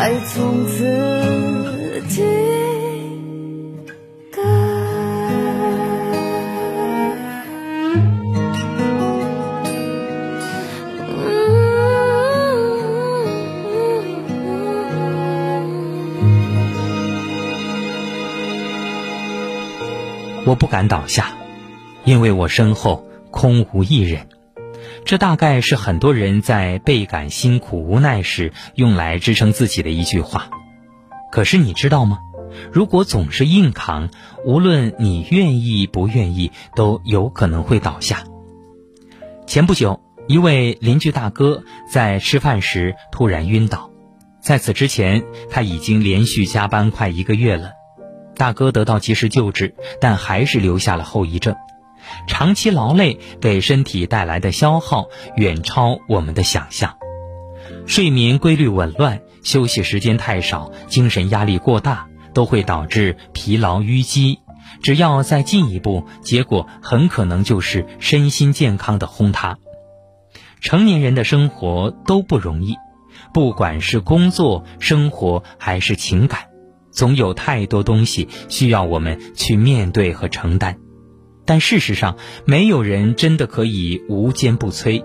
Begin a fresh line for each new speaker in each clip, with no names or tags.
爱从此停格。
我不敢倒下，因为我身后空无一人。这大概是很多人在倍感辛苦无奈时用来支撑自己的一句话。可是你知道吗？如果总是硬扛，无论你愿意不愿意，都有可能会倒下。前不久，一位邻居大哥在吃饭时突然晕倒，在此之前他已经连续加班快一个月了。大哥得到及时救治，但还是留下了后遗症。长期劳累给身体带来的消耗远超我们的想象，睡眠规律紊乱、休息时间太少、精神压力过大，都会导致疲劳淤积。只要再进一步，结果很可能就是身心健康的轰塌。成年人的生活都不容易，不管是工作、生活还是情感。总有太多东西需要我们去面对和承担，但事实上，没有人真的可以无坚不摧。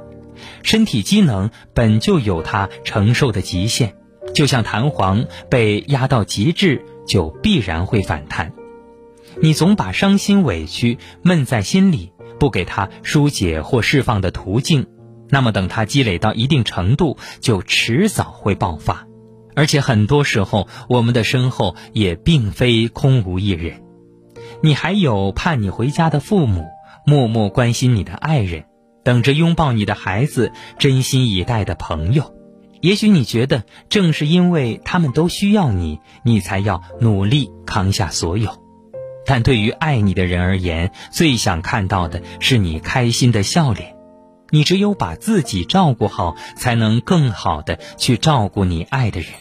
身体机能本就有它承受的极限，就像弹簧被压到极致，就必然会反弹。你总把伤心委屈闷在心里，不给它疏解或释放的途径，那么等它积累到一定程度，就迟早会爆发。而且很多时候，我们的身后也并非空无一人，你还有盼你回家的父母，默默关心你的爱人，等着拥抱你的孩子，真心以待的朋友。也许你觉得，正是因为他们都需要你，你才要努力扛下所有。但对于爱你的人而言，最想看到的是你开心的笑脸。你只有把自己照顾好，才能更好的去照顾你爱的人。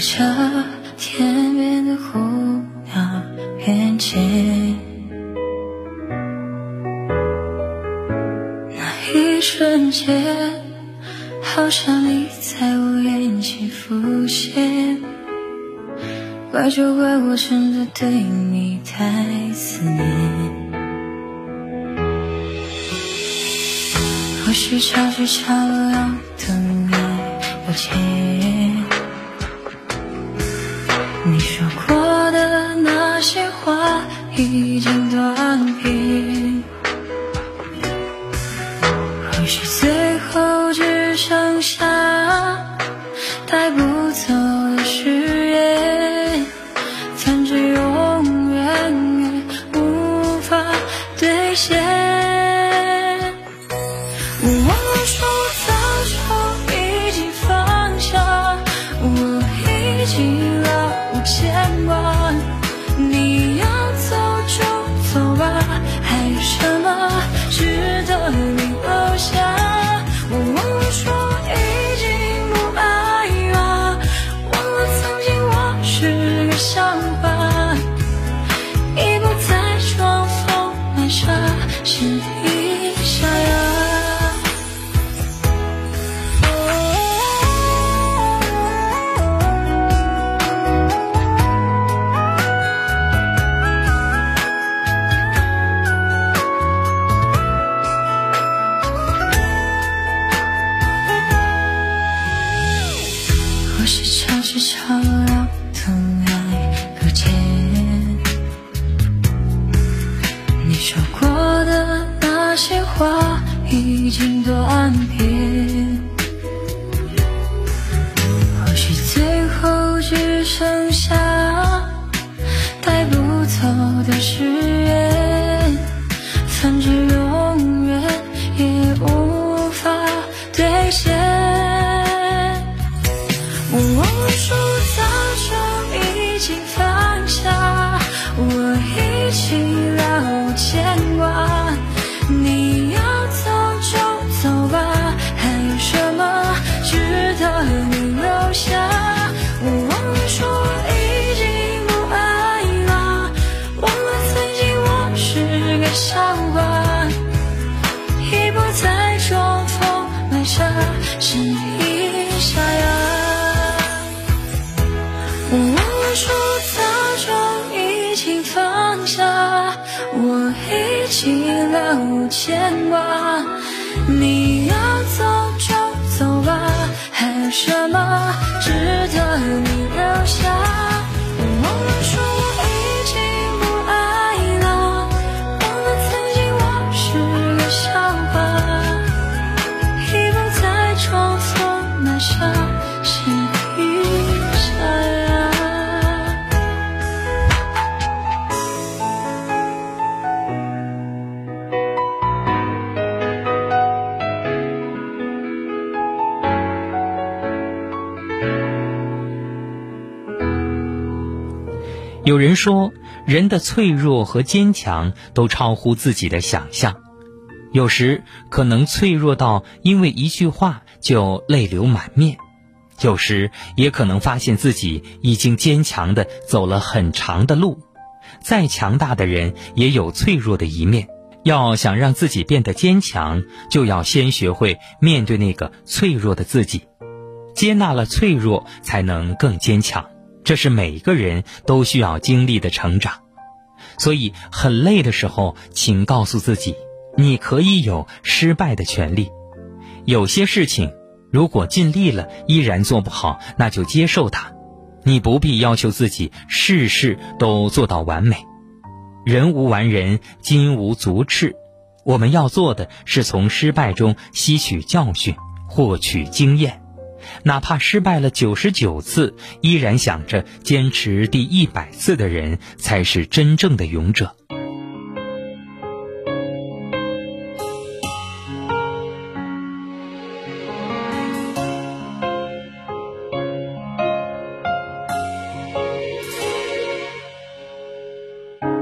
着天边的湖鸟远见。那一瞬间，好像你在我眼前浮现，怪就怪我真的对你太思念。或许潮起潮落等爱搁浅，那些话已经断片，或许最后只剩下带不走。的
脆弱和坚强都超乎自己的想象，有时可能脆弱到因为一句话就泪流满面，有时也可能发现自己已经坚强的走了很长的路。再强大的人也有脆弱的一面，要想让自己变得坚强，就要先学会面对那个脆弱的自己，接纳了脆弱，才能更坚强。这是每个人都需要经历的成长，所以很累的时候，请告诉自己，你可以有失败的权利。有些事情，如果尽力了依然做不好，那就接受它。你不必要求自己事事都做到完美。人无完人，金无足赤。我们要做的是从失败中吸取教训，获取经验。哪怕失败了九十九次，依然想着坚持第一百次的人，才是真正的勇者。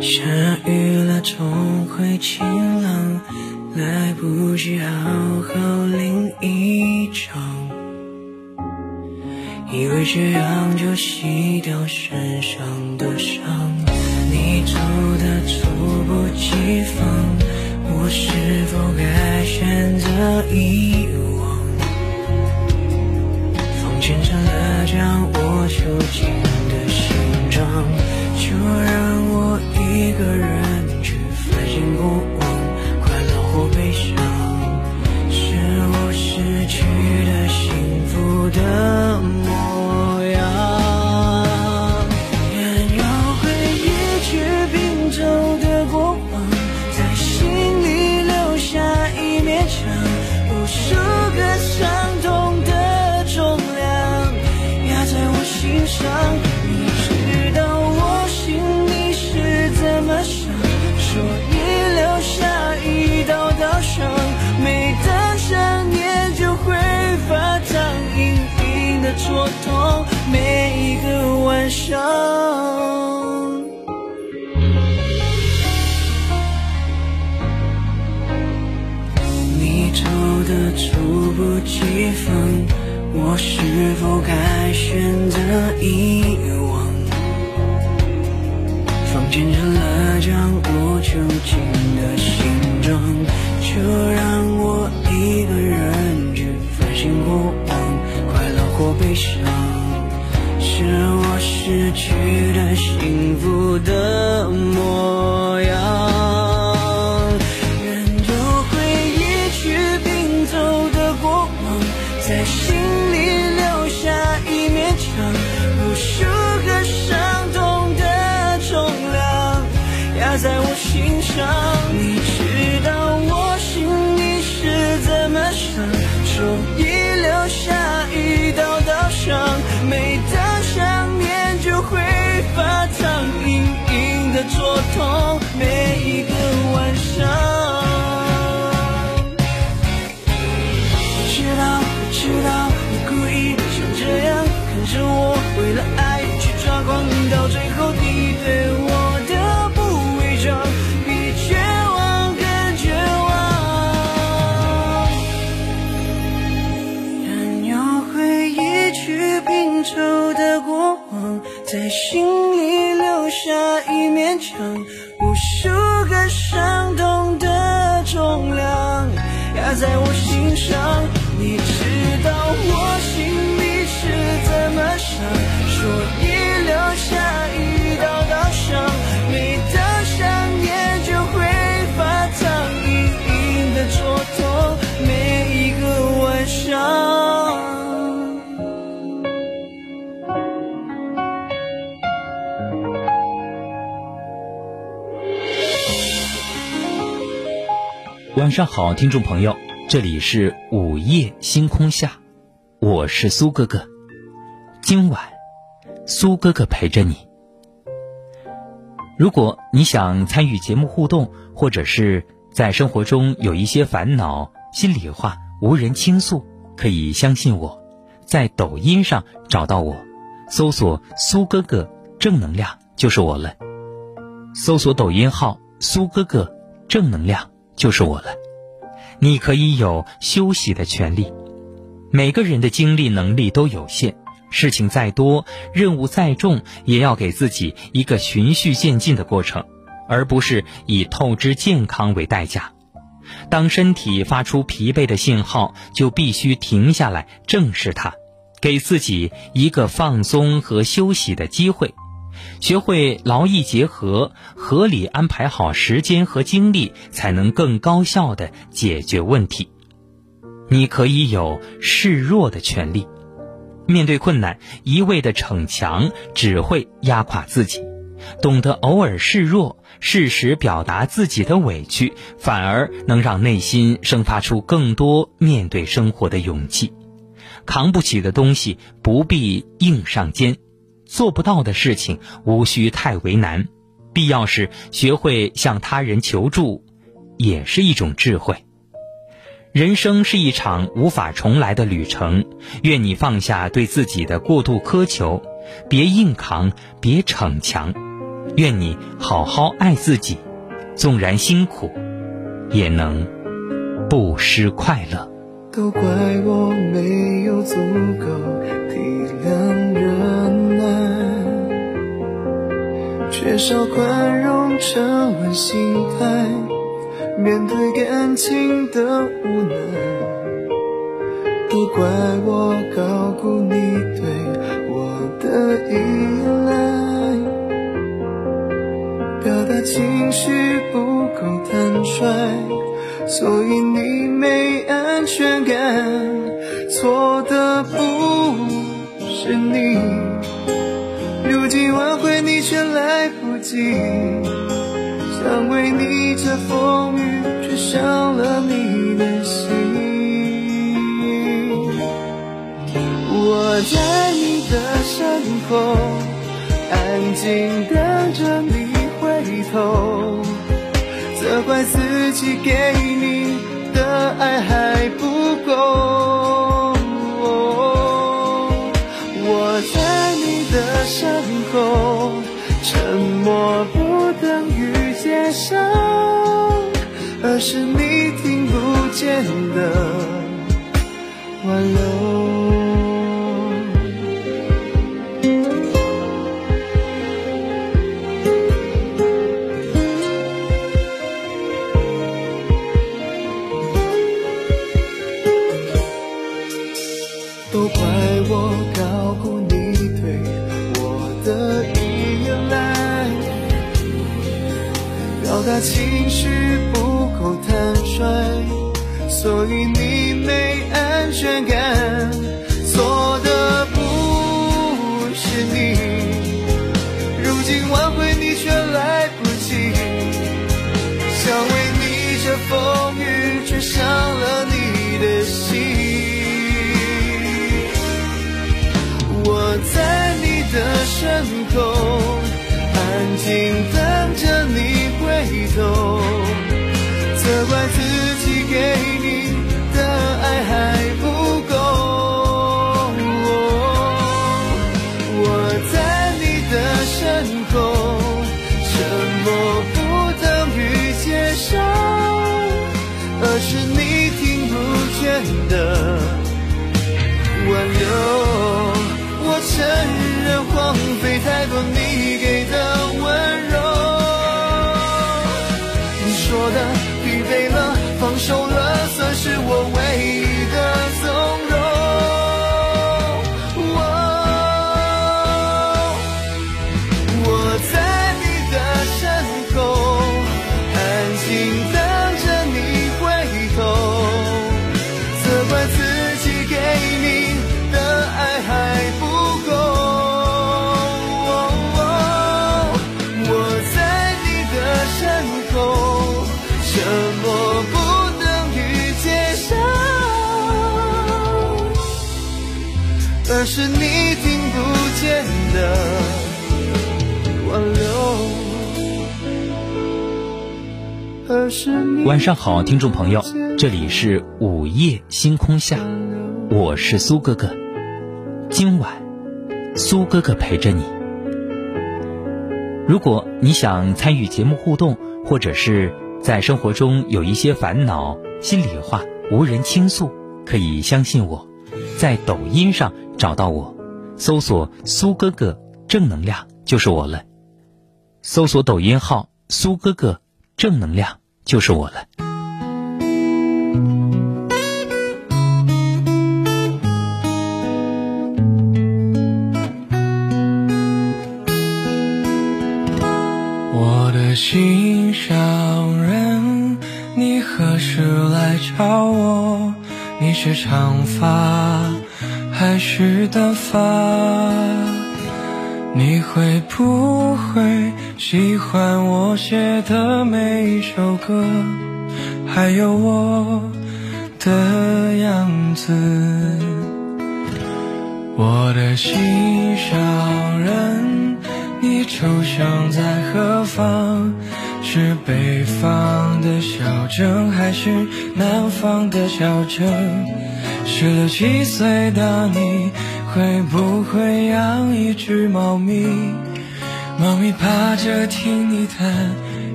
下雨了，总会晴朗，来不及好好淋一场。以为这样就洗掉身上的伤，你走的猝不及防，我是否该选择遗忘？风牵着了将我囚禁的心脏，就让我一个人去反省过往，快乐或悲伤，是我失去的幸福的隐的戳痛每一个晚上。你走的猝不及防，我是否该选择遗忘？房间成了将我囚禁的心脏，就让悲伤，是我失去的幸福的模样。每一个晚上。我知道，我知道，你故意想这样看着我，为了爱去抓狂，到最后你对我晚上
好，听众朋友，这里是午夜星空下，我是苏哥哥。今晚，苏哥哥陪着你。如果你想参与节目互动，或者是在生活中有一些烦恼、心里话无人倾诉，可以相信我，在抖音上找到我，搜索“苏哥哥正能量”就是我了。搜索抖音号“苏哥哥正能量”。就是我了，你可以有休息的权利。每个人的精力能力都有限，事情再多，任务再重，也要给自己一个循序渐进的过程，而不是以透支健康为代价。当身体发出疲惫的信号，就必须停下来正视它，给自己一个放松和休息的机会。学会劳逸结合，合理安排好时间和精力，才能更高效地解决问题。你可以有示弱的权利。面对困难，一味的逞强只会压垮自己。懂得偶尔示弱，适时表达自己的委屈，反而能让内心生发出更多面对生活的勇气。扛不起的东西，不必硬上肩。做不到的事情，无需太为难。必要时，学会向他人求助，也是一种智慧。人生是一场无法重来的旅程，愿你放下对自己的过度苛求，别硬扛，别逞强。愿你好好爱自己，纵然辛苦，也能不失快乐。
都怪我没有足够体谅缺少宽容沉稳心态，面对感情的无奈。都怪我高估你对我的依赖，表达情绪不够坦率，所以你没安全感。错的不是你，如今挽回你却来不及，想为你遮风雨，却伤了你的心。我在你的身后，安静等着你回头，责怪自己给你的爱还不够。伤口，沉默不等于接受，而是你听不见的挽留。所以你没安全感。错的不是你，如今挽回你却来不及，想为你遮风雨，却伤了你的心。我在你的身后，安静等着你回头，留。
是你听不见的挽留。
晚上好，听众朋友，这里是午夜星空下，我是苏哥哥。今晚，苏哥哥陪着你。如果你想参与节目互动，或者是在生活中有一些烦恼、心里话无人倾诉，可以相信我，在抖音上找到我，搜索“苏哥哥正能量”就是我了。搜索抖音号“苏哥哥正能量”就是我了。
我的心上人，你何时来找我？你是长发还是短发？你会不会喜欢我写的每一首歌？还有我的样子？我的心上人，你抽象在何方？是北方的小镇，还是南方的小镇？十六七岁的你，会不会养一只猫咪？猫咪趴着听你弹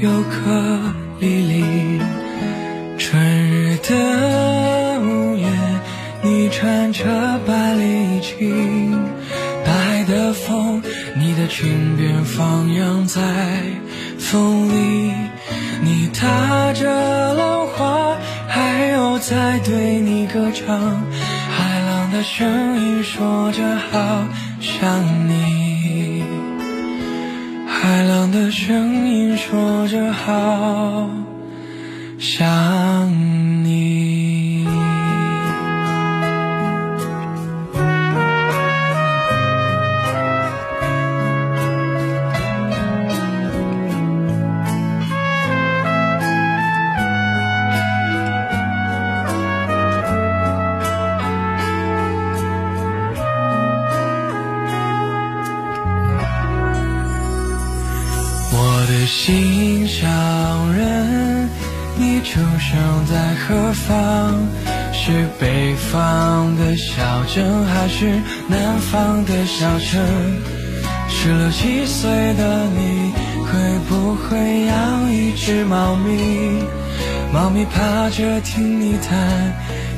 尤克里里。春日的午夜，你穿着白礼裙，大海的风，你的裙边放扬在风里，你踏着浪花，海鸥在对你歌唱，海浪的声音说着好想你，海浪的声音说着好想你。心上人，你出生在何方？是北方的小镇，还是南方的小城？十六七岁的你，会不会养一只猫咪？猫咪趴着听你弹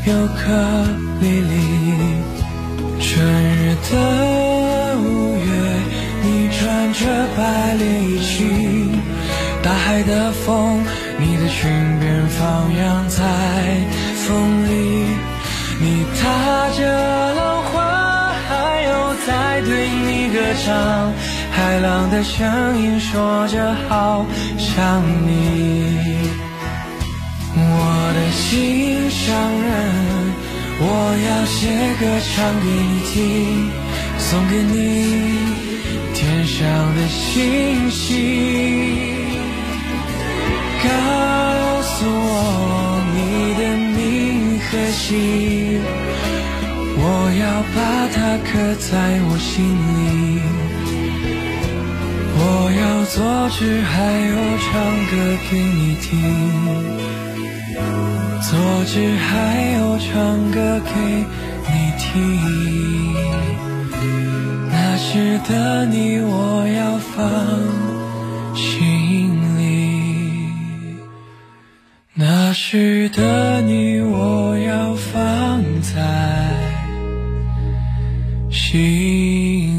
尤克里里。春日的五月，你穿着白连衣裙，大海的风，你的裙边放扬在风里，你踏着浪花，海鸥在对你歌唱，海浪的声音说着好想你。我的心上人，我要写歌唱给你听，送给你天上的星星。告诉我你的名和姓，我要把它刻在我心里。我要做只海鸥唱歌给你听。做只海鸥唱歌给你听，那时的你我要放那时的你我要放在心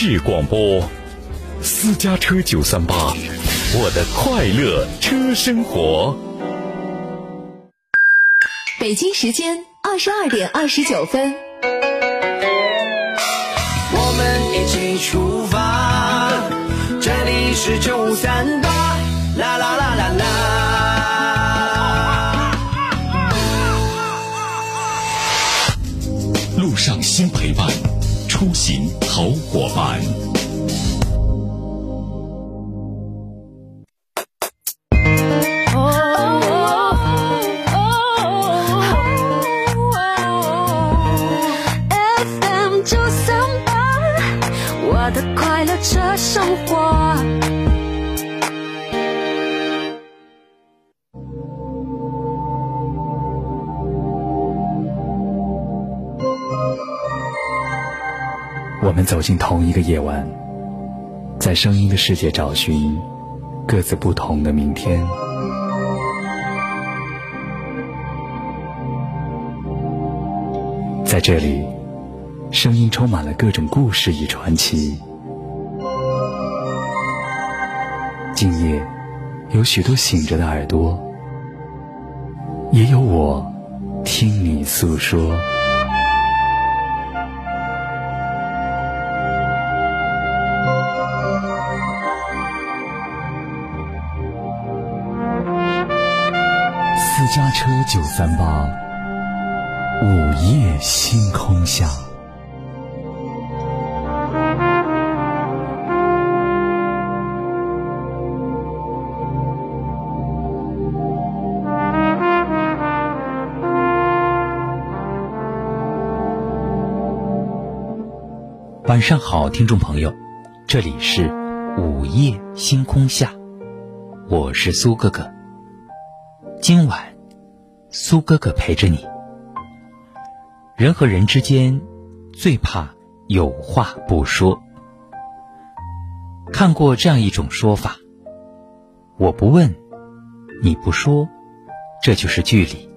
市
广播，私家车九三八，我的快乐车生活。
北京时间二十二点二十九分。
我们一起出发，
声音的世界找寻各自不同的明天。在这里，声音充满了各种故事与传奇。今夜，有许多醒着的耳朵，也有我听你诉说。家车九三八，午夜星空下。
晚上好，听众朋友，这里是午夜星空下，我是苏哥哥。今晚，苏哥哥陪着你。人和人之间最怕有话不说。看过这样一种说法：我不问，你不说，这就是距离；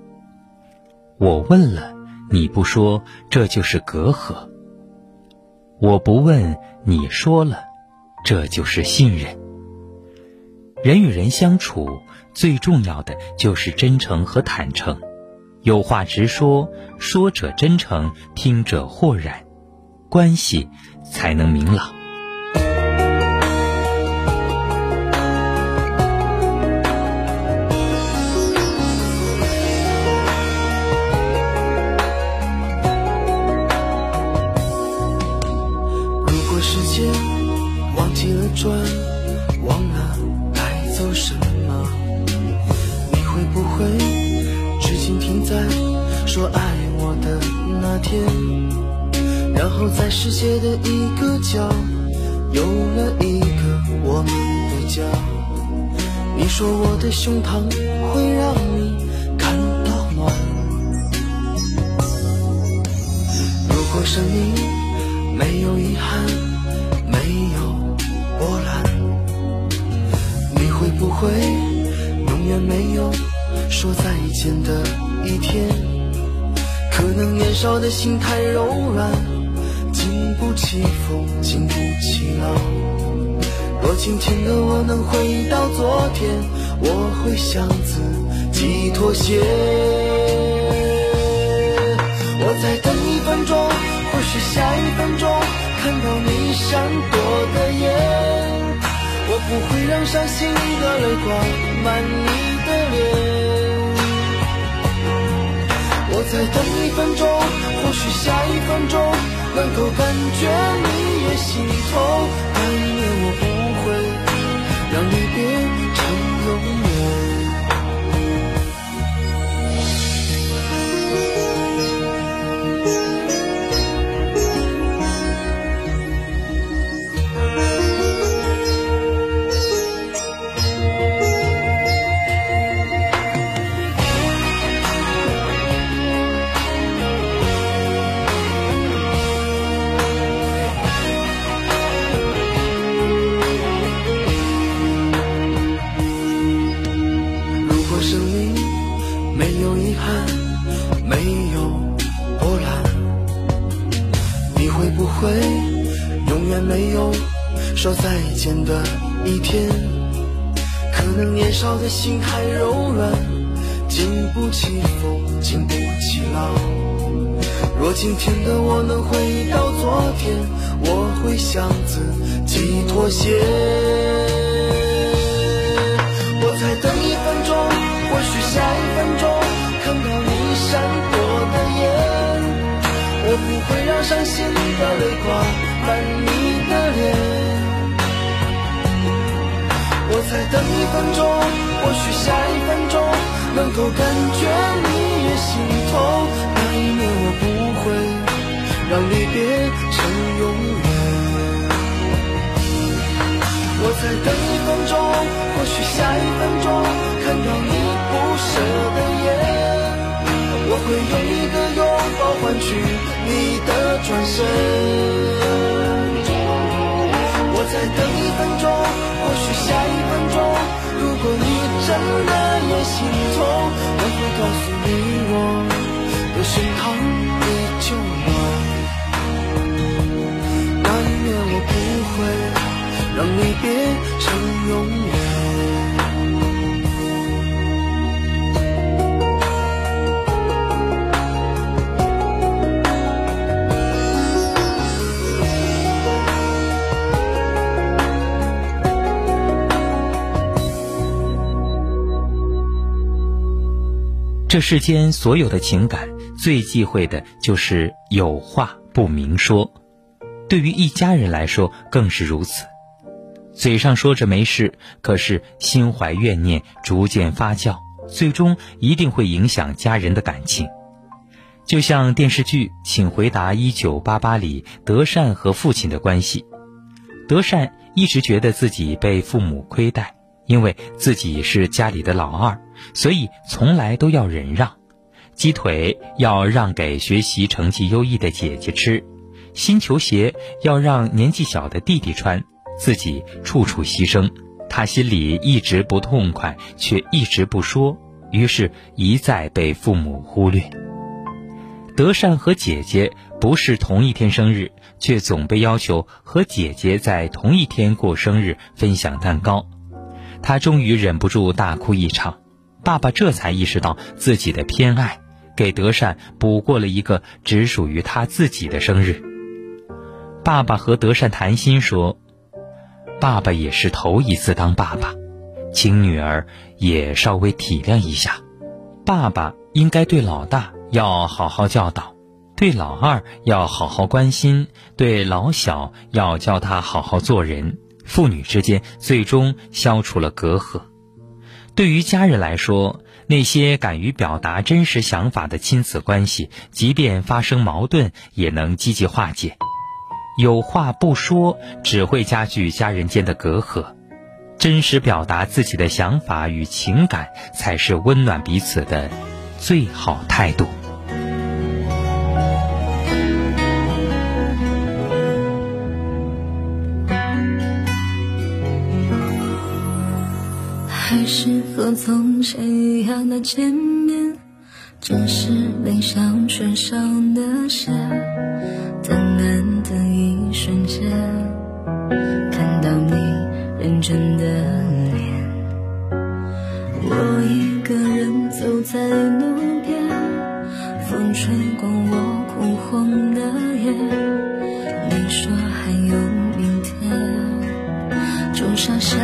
我问了，你不说，这就是隔阂。我不问，你说了，这就是信任。人与人相处，最重要的就是真诚和坦诚。有话直说，说者真诚，听者豁然，关系才能明朗。
如果时间忘记了转，会至今停在说爱我的那天？然后在世界的一个角，有了一个我们的家。你说我的胸膛会让你感到暖。如果生命没有遗憾，没有波澜，你会不会永远没有说再见的一天？可能年少的心太柔软，经不起风，经不起浪，若今天的我能回到昨天，我会向自己妥协。我再等一分钟，或许下一分钟看到你闪躲的眼，我不会让伤心的泪挂满你的脸。再等一分钟，或许下一分钟能够感觉你也心痛，但愿我生命没有遗憾，没有波澜，你会不会永远没有说再见的一天？可能年少的心还柔软，经不起风，经不起浪。若今天的我能回到昨天，我会向自己妥协。我再等一分钟，或许下一分钟看到你闪躲的眼，我不会让伤心的泪挂满你的脸。我再等一分钟，或许下一分钟能够感觉你也心痛，那一年我不会让离别成永远。我再等一分钟，或许下一分钟看到你不舍的眼，我会用一个拥抱换取你的转身。我再等一分钟，或许下一分钟，如果你真的也心痛，我会告诉你我的胸膛依旧暖。但愿我不会让离别成永远。
这世间所有的情感，最忌讳的就是有话不明说。对于一家人来说，更是如此。嘴上说着没事，可是心怀怨念，逐渐发酵，最终一定会影响家人的感情。就像电视剧《请回答一九八八》里德善和父亲的关系，德善一直觉得自己被父母亏待，因为自己是家里的老二。所以从来都要忍让，鸡腿要让给学习成绩优异的姐姐吃，新球鞋要让年纪小的弟弟穿，自己处处牺牲。他心里一直不痛快，却一直不说，于是一再被父母忽略。德善和姐姐不是同一天生日，却总被要求和姐姐在同一天过生日，分享蛋糕。他终于忍不住大哭一场。爸爸这才意识到自己的偏爱，给德善补过了一个只属于他自己的生日。爸爸和德善谈心说：“爸爸也是头一次当爸爸，请女儿也稍微体谅一下。爸爸应该对老大要好好教导，对老二要好好关心，对老小要教他好好做人。父女之间最终消除了隔阂。”对于家人来说，那些敢于表达真实想法的亲子关系，即便发生矛盾，也能积极化解。有话不说，只会加剧家人间的隔阂。真实表达自己的想法与情感，才是温暖彼此的最好态度。
和从前一样的见面只是没上唇上的些等等的一瞬间看到你认真的脸？我一个人走在路边风吹过我哭红的眼你说还有明天就下夏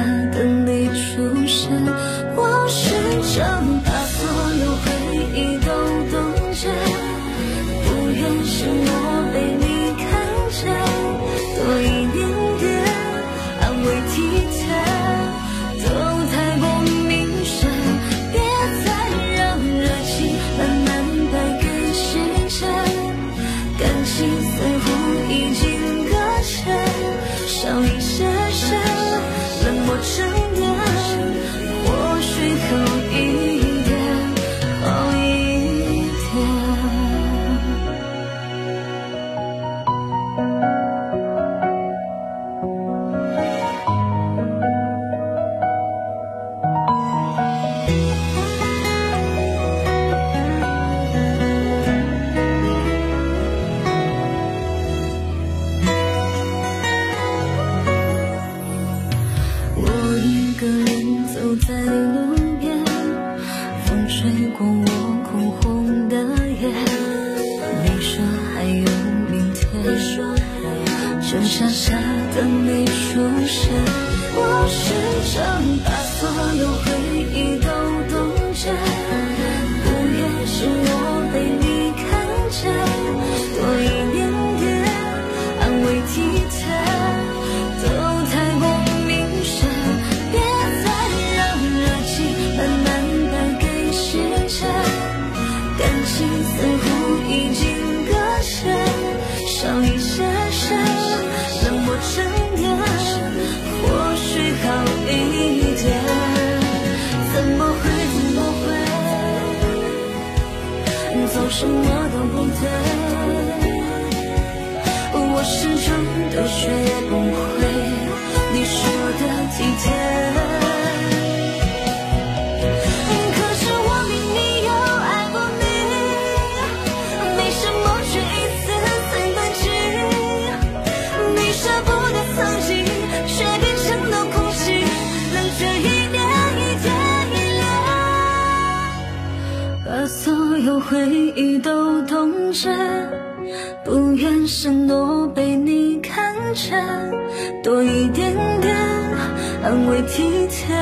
体贴，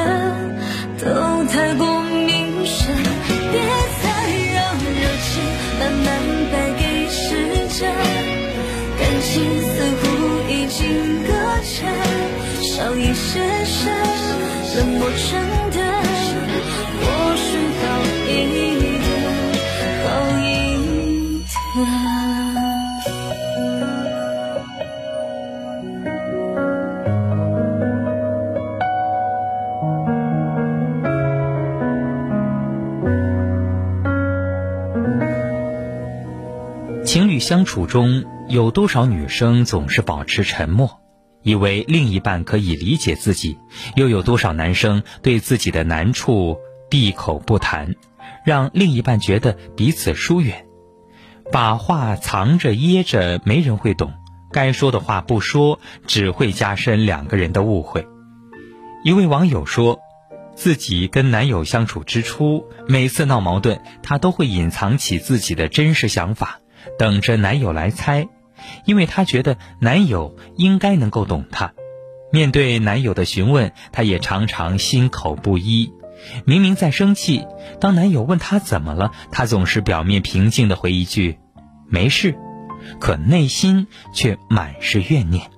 都太过明显。别再让热情慢慢败给时间，感情似乎已经搁浅，少一些些冷漠
相处中，有多少女生总是保持沉默，以为另一半可以理解自己；又有多少男生对自己的难处闭口不谈，让另一半觉得彼此疏远，把话藏着掖着，没人会懂；该说的话不说，只会加深两个人的误会。一位网友说，自己跟男友相处之初，每次闹矛盾，他都会隐藏起自己的真实想法。等着男友来猜，因为她觉得男友应该能够懂她。面对男友的询问，她也常常心口不一。明明在生气，当男友问她怎么了，她总是表面平静的回一句“没事”，可内心却满是怨念。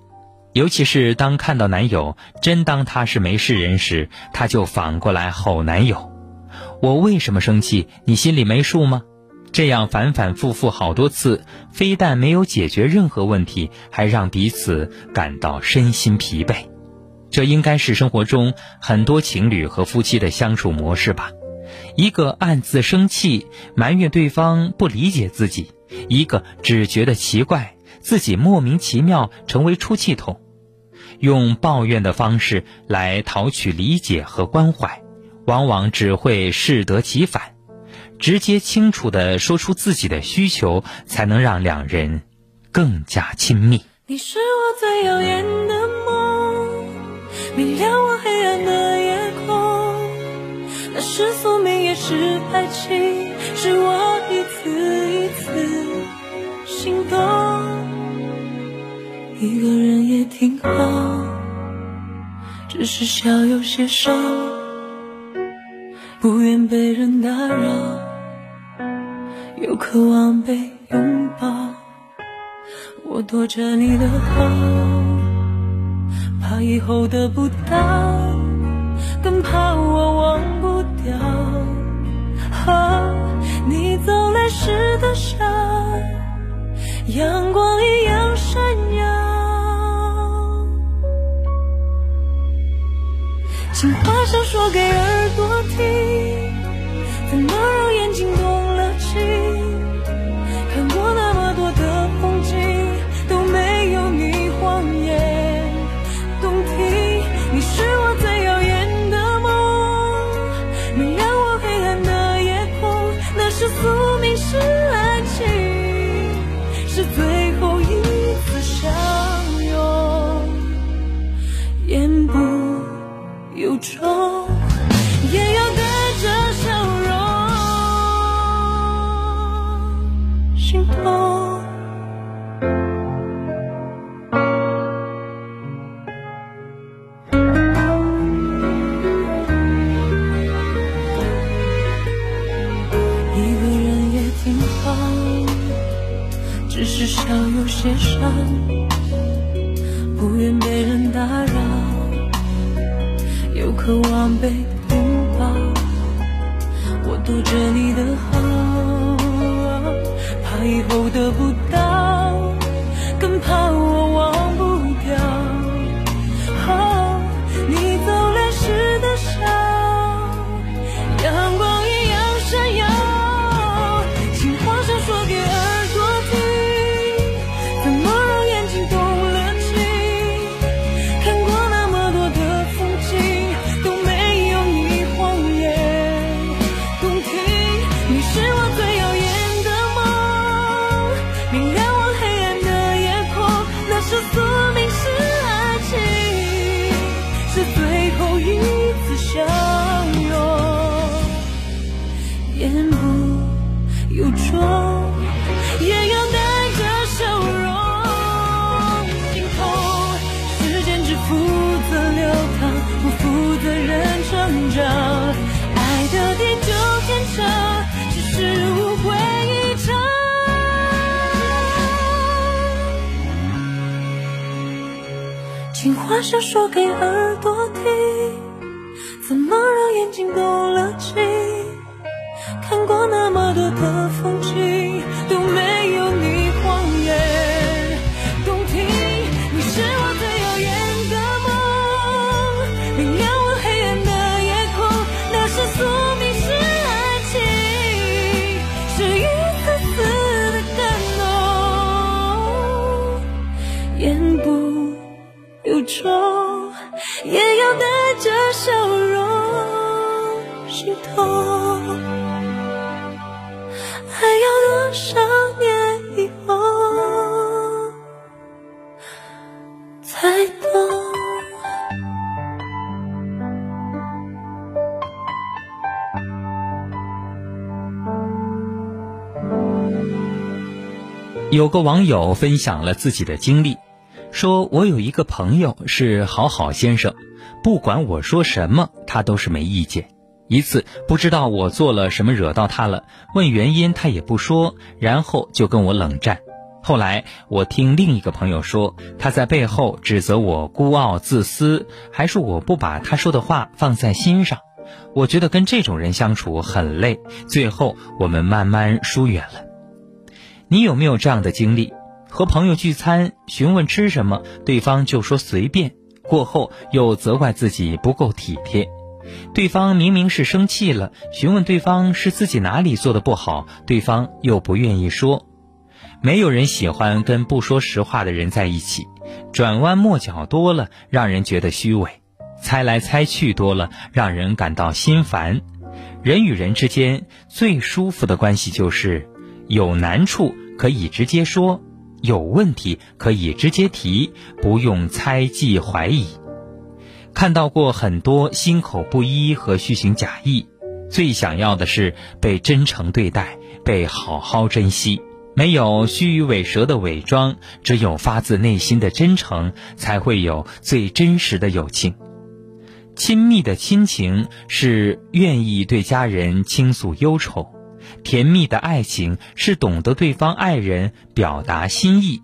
尤其是当看到男友真当她是没事人时，她就反过来吼男友：“我为什么生气？你心里没数吗？”这样反反复复好多次，非但没有解决任何问题，还让彼此感到身心疲惫。这应该是生活中很多情侣和夫妻的相处模式吧？一个暗自生气，埋怨对方不理解自己；一个只觉得奇怪，自己莫名其妙成为出气筒，用抱怨的方式来讨取理解和关怀，往往只会适得其反。直接清楚地说出自己的需求，才能让两人更加亲密。
你是我最耀眼的梦，明亮我黑暗的夜空。那是宿命，也是爱情，是我一次一次心动。一个人也挺好，只
是笑有些少，不愿被人打扰，又渴望被拥抱。我躲着你的好，怕以后得不到，更怕我忘不掉。你走来时的笑，阳光一样闪耀。情话想说给耳朵听，怎么让眼睛动
心
有个网友分享了自己的经历。说我有一个朋友是好好先生，不管我说什么，他都是没意见。一次不知道我做了什么惹到他了，问原因他也不说，然后就跟我冷战。后来我听另一个朋友说，他在背后指责我孤傲自私，还说我不把他说的话放在心上。我觉得跟这种人相处很累，最后我们慢慢疏远了。你有没有这样的经历？和朋友聚餐，询问吃什么，对方就说随便。过后又责怪自己不够体贴。对方明明是生气了，询问对方是自己哪里做的不好，对方又不愿意说。没有人喜欢跟不说实话的人在一起，转弯抹角多了，让人觉得虚伪；猜来猜去多了，让人感到心烦。人与人之间最舒服的关系就是有难处可以直接说。有问题可以直接提，不用猜忌怀疑。看到过很多心口不一和虚情假意，最想要的是被真诚对待，被好好珍惜。没有虚与委蛇的伪装，只有发自内心的真诚，才会有最真实的友情。亲密的亲情是愿意对家人倾诉忧愁，甜蜜的爱情是懂得对方爱人表达心意，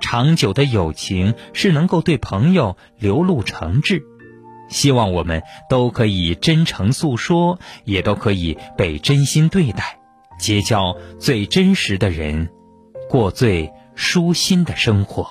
长久的友情是能够对朋友流露诚挚。希望我们都可以真诚诉说，也都可以被真心对待，结交最真实的人，过最舒心的生活。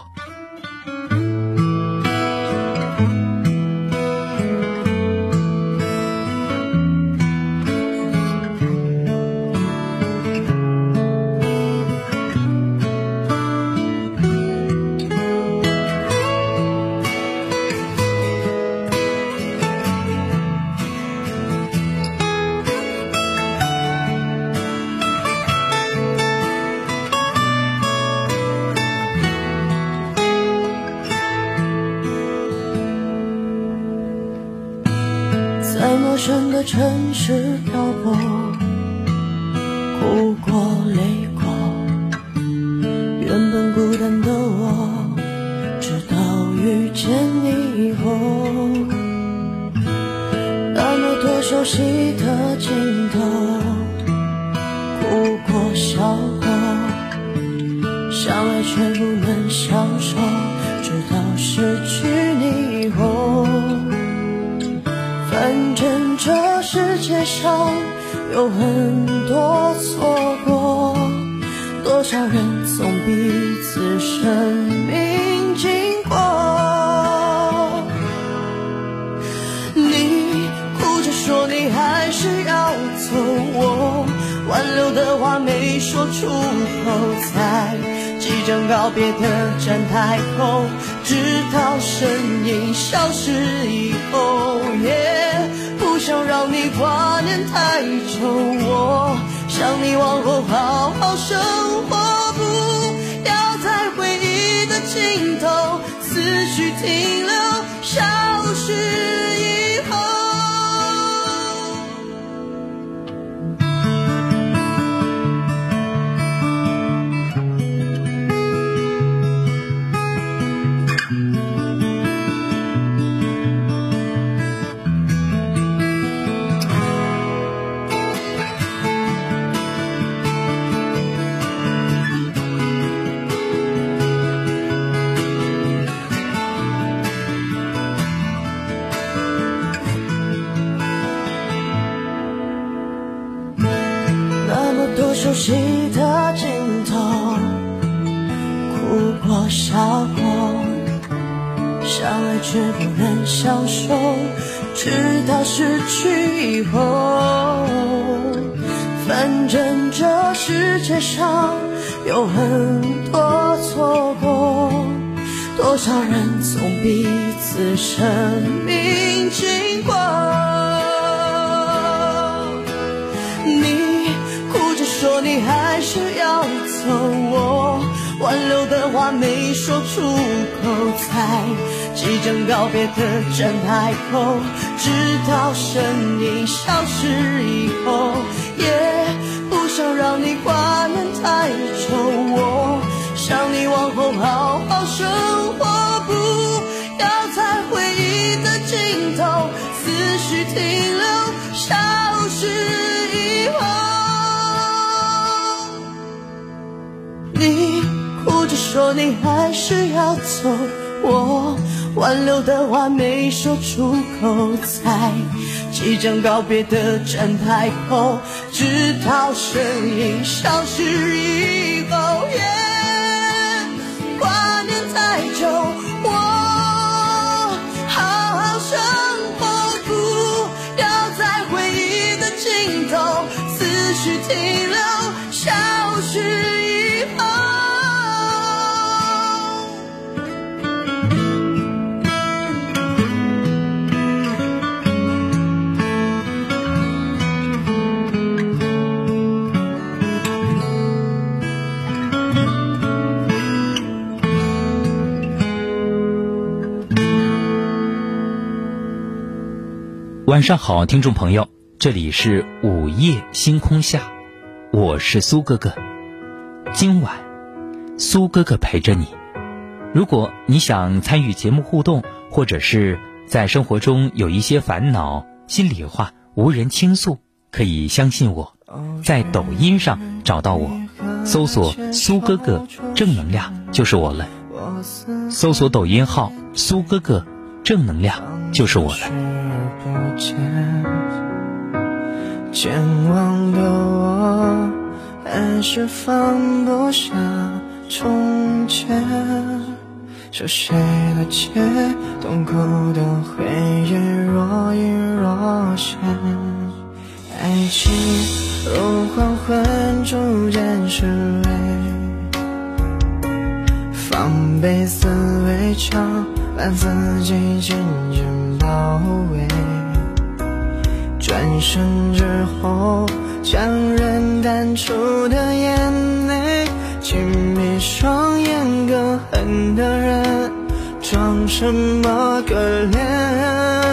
哭过笑过，相爱却不能相守，直到失去以后。反正这世界上有很多错过，多少人从彼此生命经过。你哭着说你还是要走，我挽留的话没说出口，在即将告别的站台后，直到身影消失以后，也不想让你挂念太久，我想你往后好好生活，不要在回忆的尽头，思绪停留，消失以后。说你还是要走，我挽留的话没说出口，在即将告别的站台后，直到身影消失以后，挂念太久，我
晚上好，听众朋友，这里是午夜星空下，我是苏哥哥。今晚，苏哥哥陪着你。如果你想参与节目互动，或者是在生活中有一些烦恼、心里话无人倾诉，可以相信我，在抖音上找到我，搜索“苏哥哥正能量”就是我了。搜索抖音号“苏哥哥正能量”就是我了。
不见健忘的我，还是放不下从前。熟悉的街，痛苦的回忆若隐若现。爱情如黄昏，逐渐失味。防备思维墙，把自己紧紧包围。转身之后，强忍淡出的眼泪，紧闭双眼，更恨的人，装什么可怜？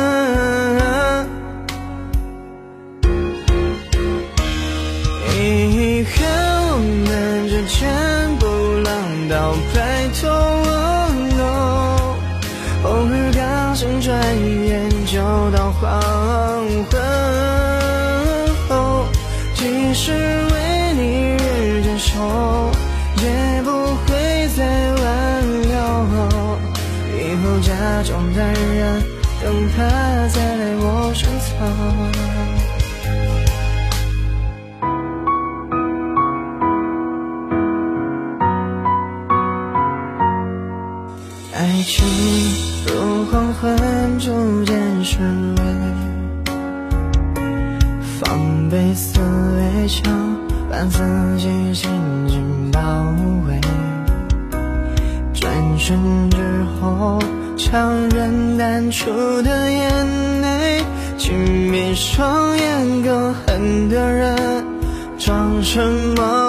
出的眼泪，轻闭双眼，更狠的人，装什么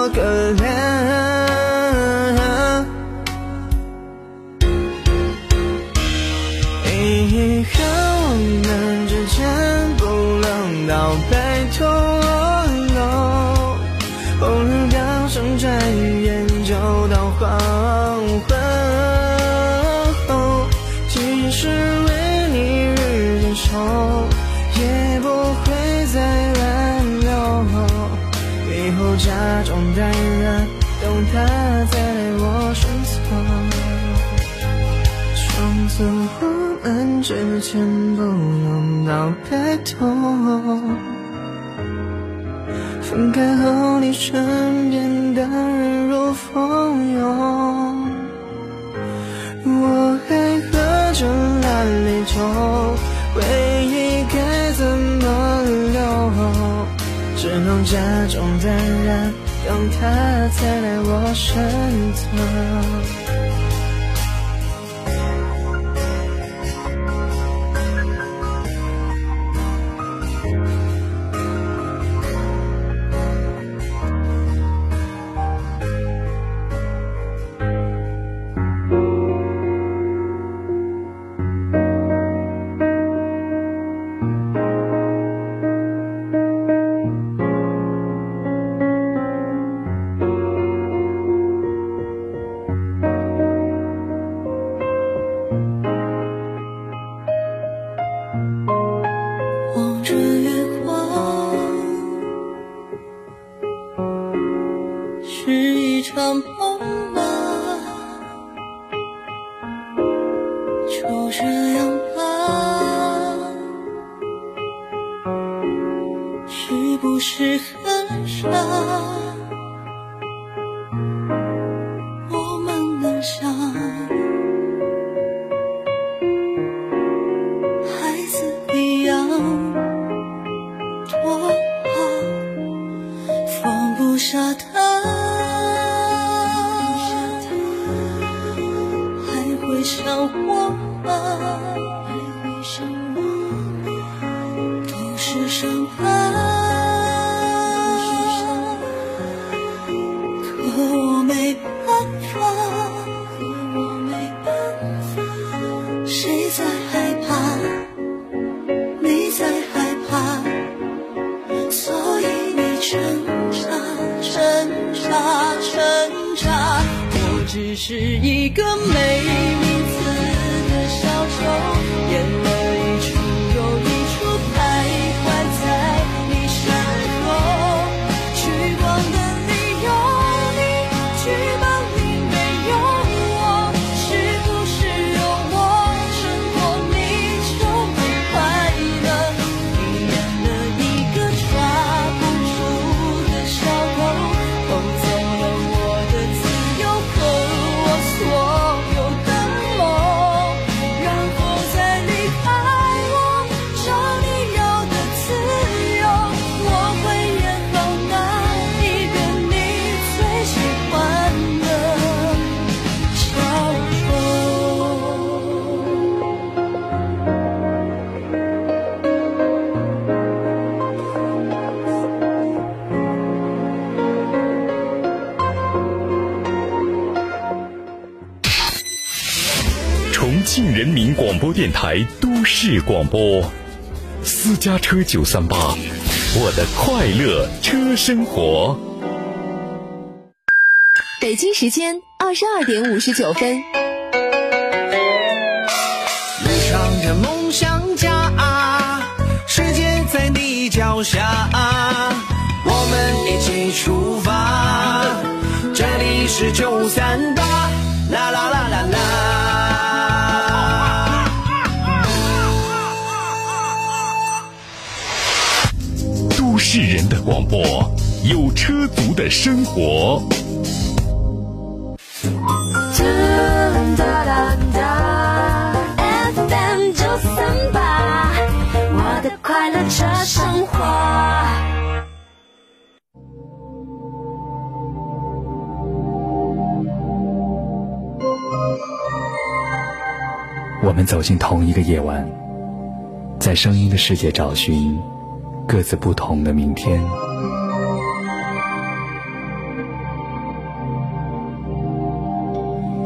分开后，你身边的人如蜂拥，我还喝着烂梨酒，回忆该怎么留？只能假装淡然，等他再来我身侧。
放不下他，还会想我吗？是一个
美电台都市广播，私家车九三八，我的快乐车生活。
北京时间二十二点五十九分。
路上的梦想家，世界在你脚下，我们一起出发，这里是九三八，
都市人的广播，有车族的生活。
哒哒哒，FM 九三八，我的快乐车生活。
我们走进同一个夜晚，在声音的世界找寻各自不同的明天。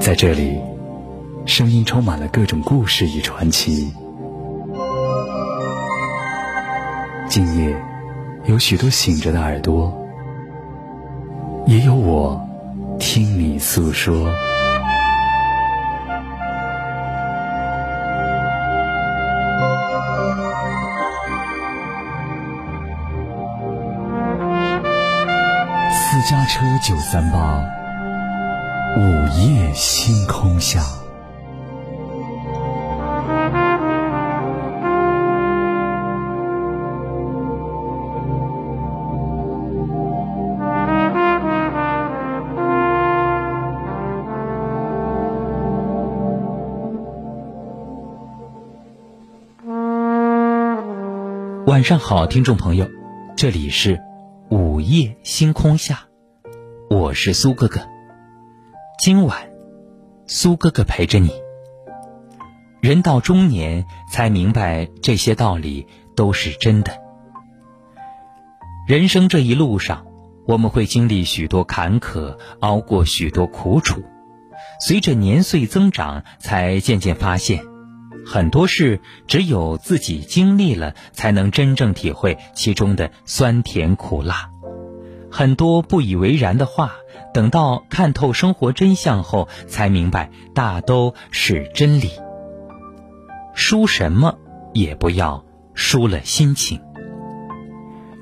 在这里，声音充满了各种故事与传奇。今夜，有许多醒着的耳朵，也有我听你诉说。家车九三八，午夜星空下。
晚上好，听众朋友，这里是午夜星空下，我是苏哥哥。今晚，苏哥哥陪着你。人到中年，才明白这些道理都是真的。人生这一路上，我们会经历许多坎坷，熬过许多苦楚。随着年岁增长，才渐渐发现，很多事只有自己经历了，才能真正体会其中的酸甜苦辣。很多不以为然的话，等到看透生活真相后，才明白大都是真理。输什么也不要输了心情。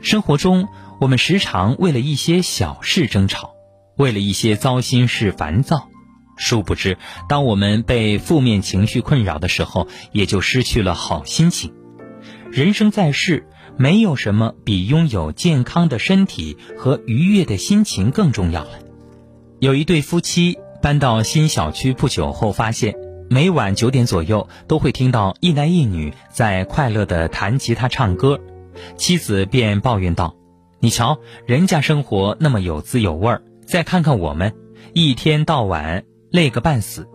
生活中，我们时常为了一些小事争吵，为了一些糟心事烦躁。殊不知，当我们被负面情绪困扰的时候，也就失去了好心情。人生在世，没有什么比拥有健康的身体和愉悦的心情更重要了。有一对夫妻搬到新小区不久后，发现每晚九点左右都会听到一男一女在快乐地弹吉他唱歌，妻子便抱怨道：“你瞧，人家生活那么有滋有味儿，再看看我们，一天到晚。”累个半死，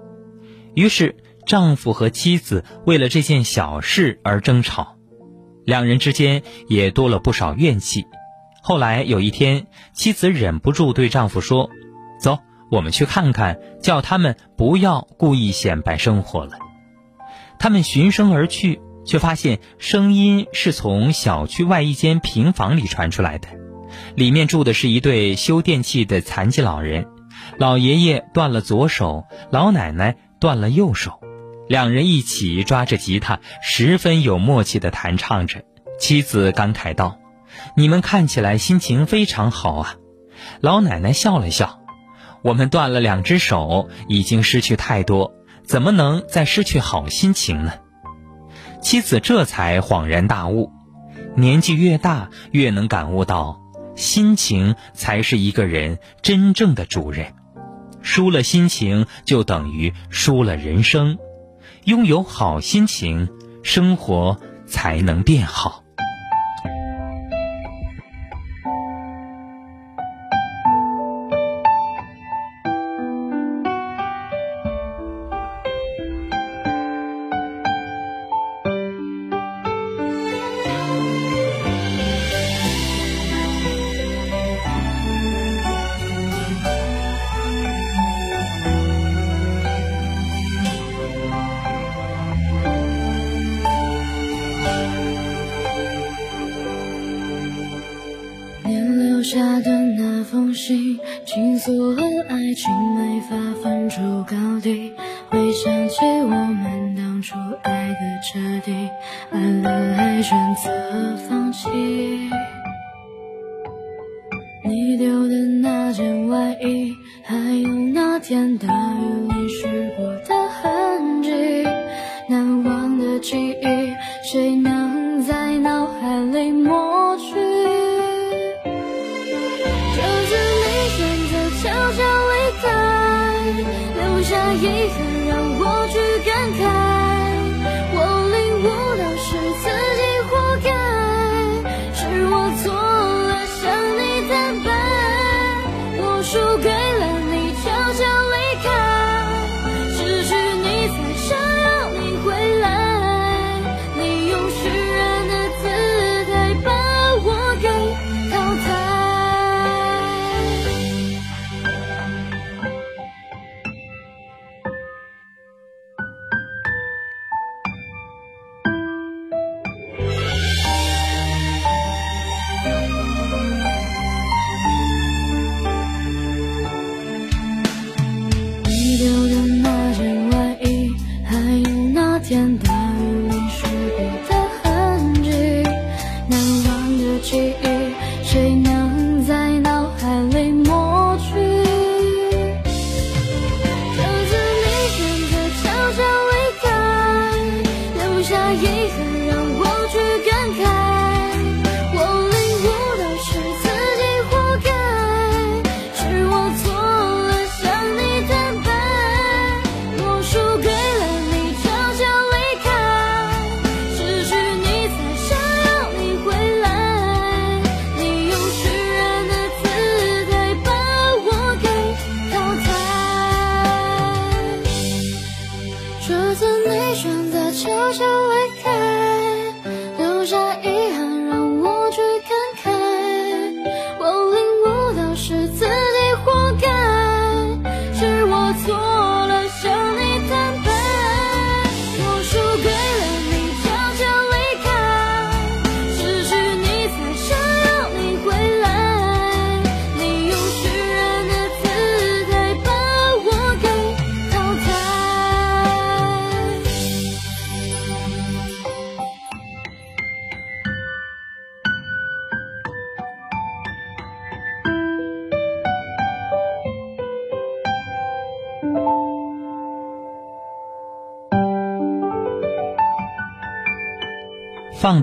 于是丈夫和妻子为了这件小事而争吵，两人之间也多了不少怨气。后来有一天，妻子忍不住对丈夫说：“走，我们去看看，叫他们不要故意显摆生活了。”他们循声而去，却发现声音是从小区外一间平房里传出来的，里面住的是一对修电器的残疾老人。老爷爷断了左手，老奶奶断了右手，两人一起抓着吉他，十分有默契地弹唱着。妻子感慨道：“你们看起来心情非常好啊。”老奶奶笑了笑：“我们断了两只手，已经失去太多，怎么能再失去好心情呢？”妻子这才恍然大悟：年纪越大，越能感悟到，心情才是一个人真正的主人。输了心情，就等于输了人生。拥有好心情，生活才能变好。
下的那封信，倾诉了爱情没法分出高低。回想起我们当初爱的彻底，爱了还选择放弃。你丢的那件外衣，还有那天大雨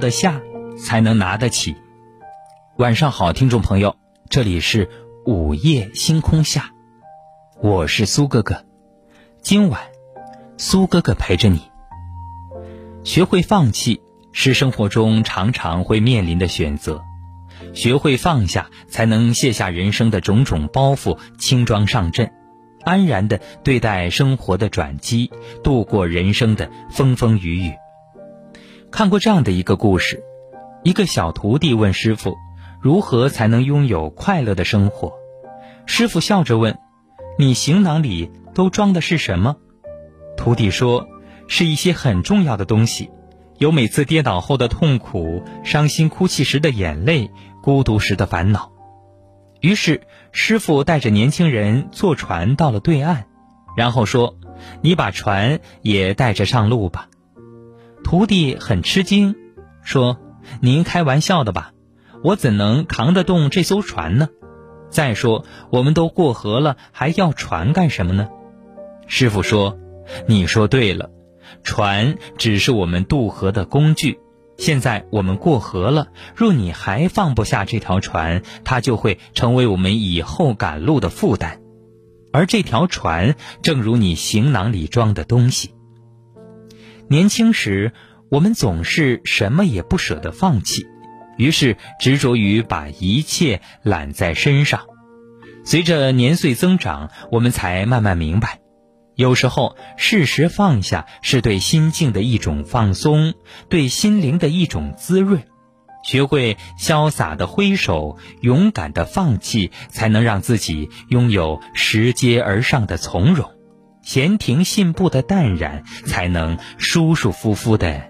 得下，才能拿得起。晚上好，听众朋友，这里是午夜星空下，我是苏哥哥。今晚，苏哥哥陪着你。学会放弃是生活中常常会面临的选择，学会放下，才能卸下人生的种种包袱，轻装上阵，安然的对待生活的转机，度过人生的风风雨雨。看过这样的一个故事：一个小徒弟问师傅，如何才能拥有快乐的生活？师傅笑着问：“你行囊里都装的是什么？”徒弟说：“是一些很重要的东西，有每次跌倒后的痛苦、伤心哭泣时的眼泪、孤独时的烦恼。”于是，师傅带着年轻人坐船到了对岸，然后说：“你把船也带着上路吧。”徒弟很吃惊，说：“您开玩笑的吧？我怎能扛得动这艘船呢？再说，我们都过河了，还要船干什么呢？”师傅说：“你说对了，船只是我们渡河的工具。现在我们过河了，若你还放不下这条船，它就会成为我们以后赶路的负担。而这条船，正如你行囊里装的东西。”年轻时，我们总是什么也不舍得放弃，于是执着于把一切揽在身上。随着年岁增长，我们才慢慢明白，有时候适时放下是对心境的一种放松，对心灵的一种滋润。学会潇洒的挥手，勇敢的放弃，才能让自己拥有拾阶而上的从容。闲庭信步的淡然，才能舒舒服服的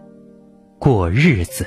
过日子。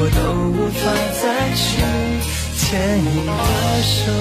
我都无法再去牵你的手。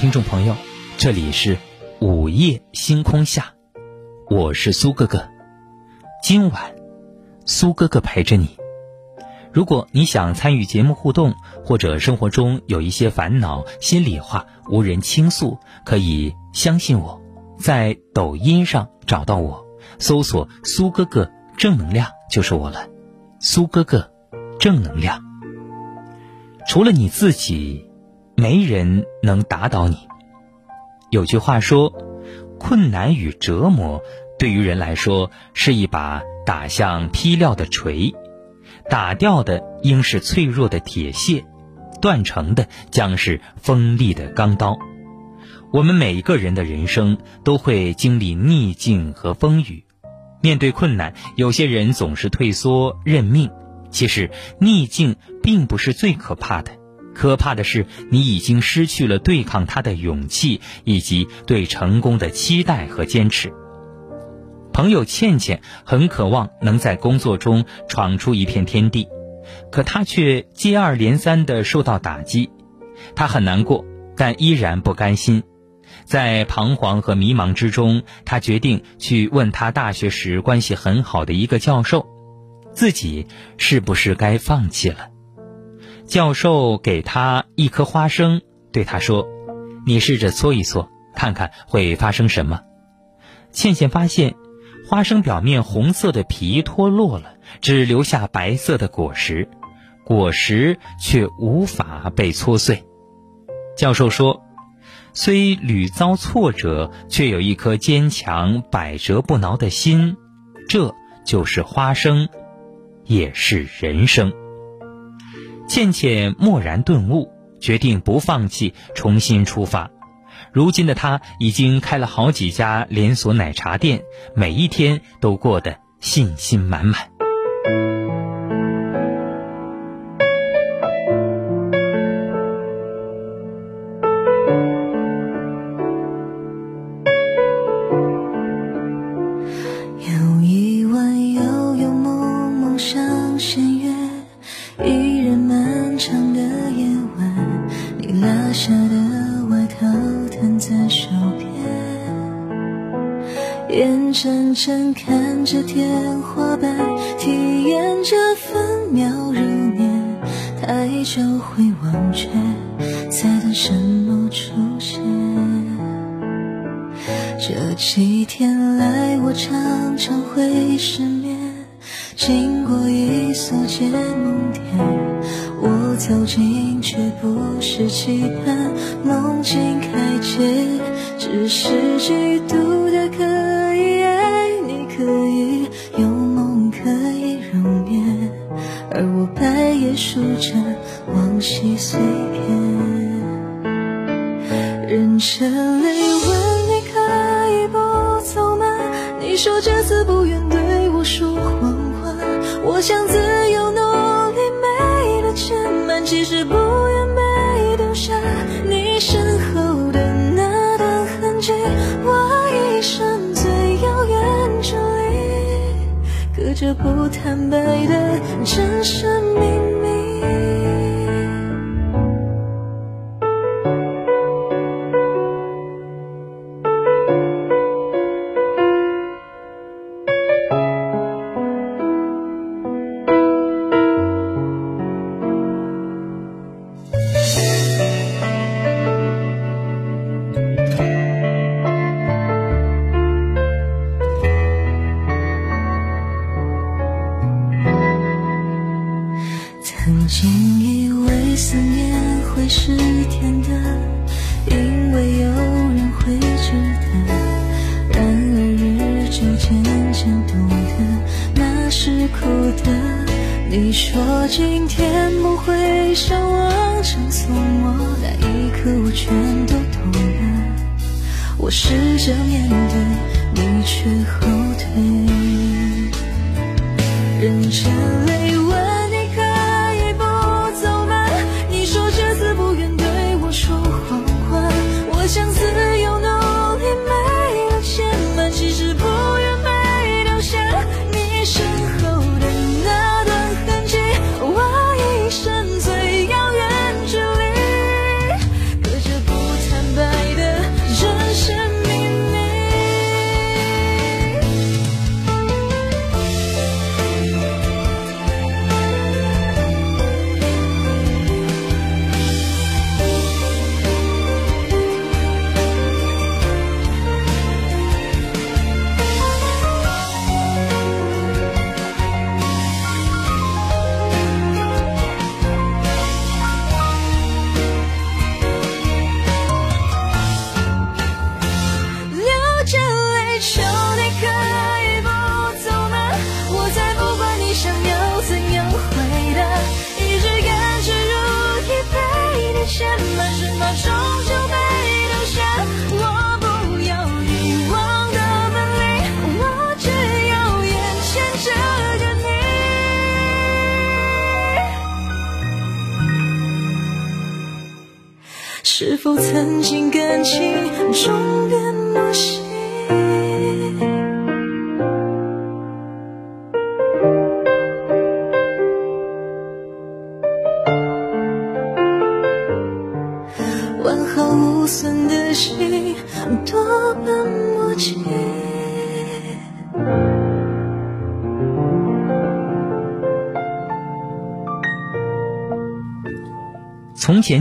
听众朋友，这里是午夜星空下，我是苏哥哥。今晚，苏哥哥陪着你。如果你想参与节目互动，或者生活中有一些烦恼、心里话无人倾诉，可以相信我，在抖音上找到我，搜索“苏哥哥正能量”就是我了。苏哥哥，正能量。除了你自己，没人能打倒你。有句话说：“困难与折磨。”对于人来说，是一把打向劈料的锤，打掉的应是脆弱的铁屑，断成的将是锋利的钢刀。我们每一个人的人生都会经历逆境和风雨，面对困难，有些人总是退缩认命。其实，逆境并不是最可怕的，可怕的是你已经失去了对抗它的勇气，以及对成功的期待和坚持。朋友倩倩很渴望能在工作中闯出一片天地，可她却接二连三的受到打击，她很难过，但依然不甘心。在彷徨和迷茫之中，她决定去问她大学时关系很好的一个教授。自己是不是该放弃了？教授给他一颗花生，对他说：“你试着搓一搓，看看会发生什么。”倩倩发现，花生表面红色的皮脱落了，只留下白色的果实，果实却无法被搓碎。教授说：“虽屡遭挫折，却有一颗坚强、百折不挠的心，这就是花生，也是人生。”倩倩蓦然顿悟，决定不放弃，重新出发。如今的她已经开了好几家连锁奶茶店，每一天都过得信心满满。
看着天花板，体验着分秒如年，太久会忘却，在等什么出现？这几天来，我常常会失眠，经过一艘接梦田，我走近却不是期盼梦境开解，只是嫉妒
深深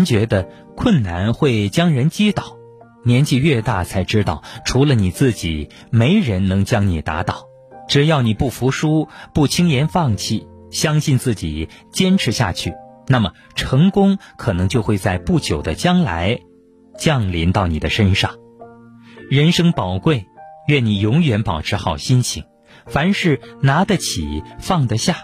觉得困难会将人击倒，年纪越大才知道，除了你自己，没人能将你打倒。只要你不服输，不轻言放弃，相信自己，坚持下去，那么成功可能就会在不久的将来降临到你的身上。人生宝贵，愿你永远保持好心情，凡事拿得起，放得下，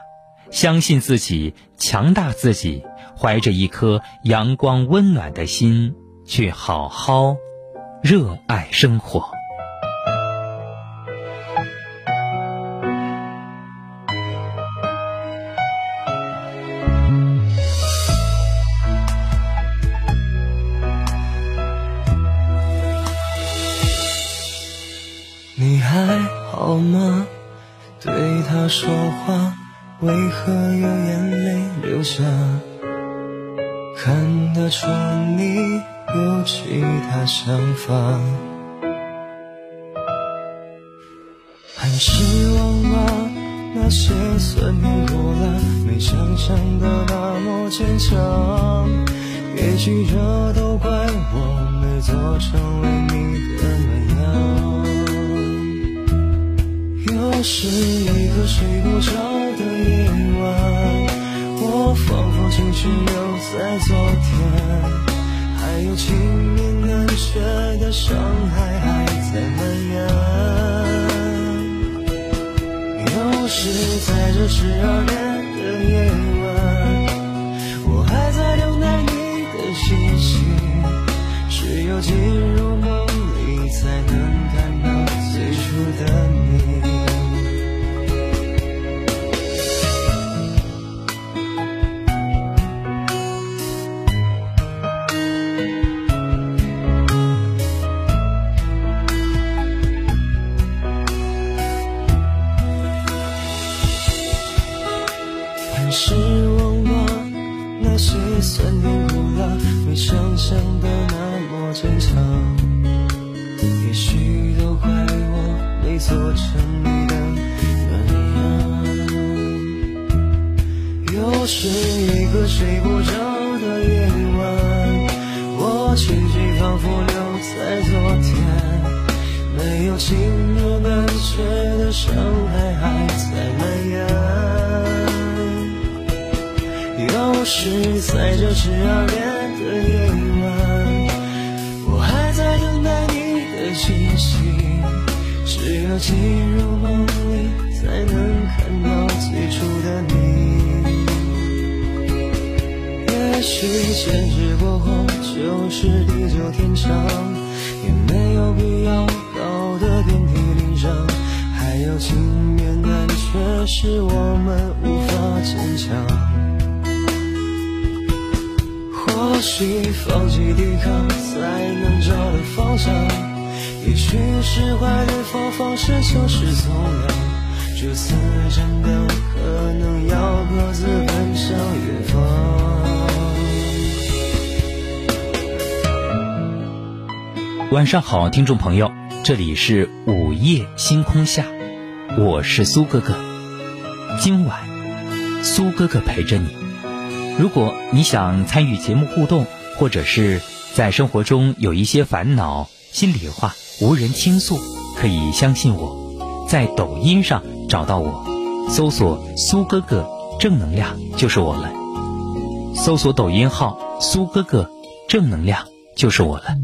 相信自己，强大自己。怀着一颗阳光温暖的心，去好好热爱生活。
你还好吗？对他说话，为何有眼泪流下？看得出你有其他想法，还是忘了那些酸甜苦辣，没想象的那么坚强。也许这都怪我没做成为你的那样。又是一个睡不着的夜晚。我仿佛情绪留在昨天，还有情面难却的伤害还在蔓延。又是在这十二点的夜晚，
上好，听众朋友，这里是午夜星空下，我是苏哥哥。今晚，苏哥哥陪着你。如果你想参与节目互动，或者是在生活中有一些烦恼、心里话无人倾诉，可以相信我，在抖音上找到我，搜索“苏哥哥正能量”就是我了。搜索抖音号“苏哥哥正能量”就是我了。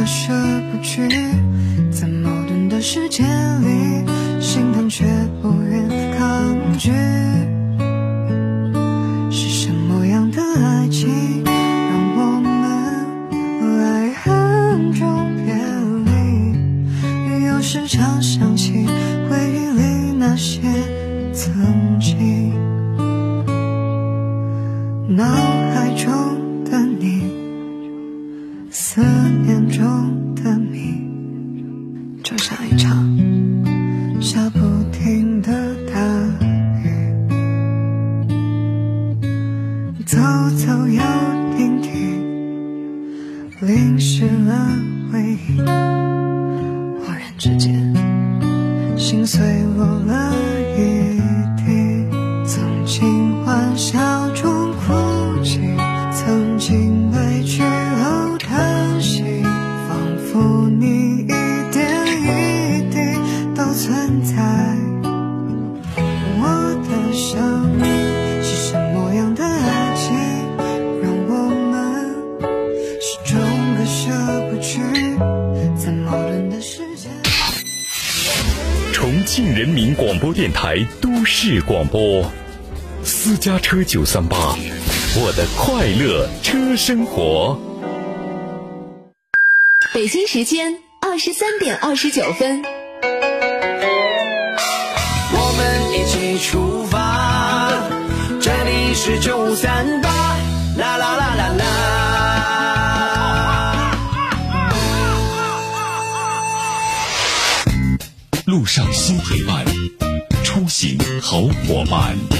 割舍不去在矛盾的世界里
播。私家车九三八我的快乐车生活。
北京时间二十三点二十九分。
我们一起出发这里是九三八
好伙伴。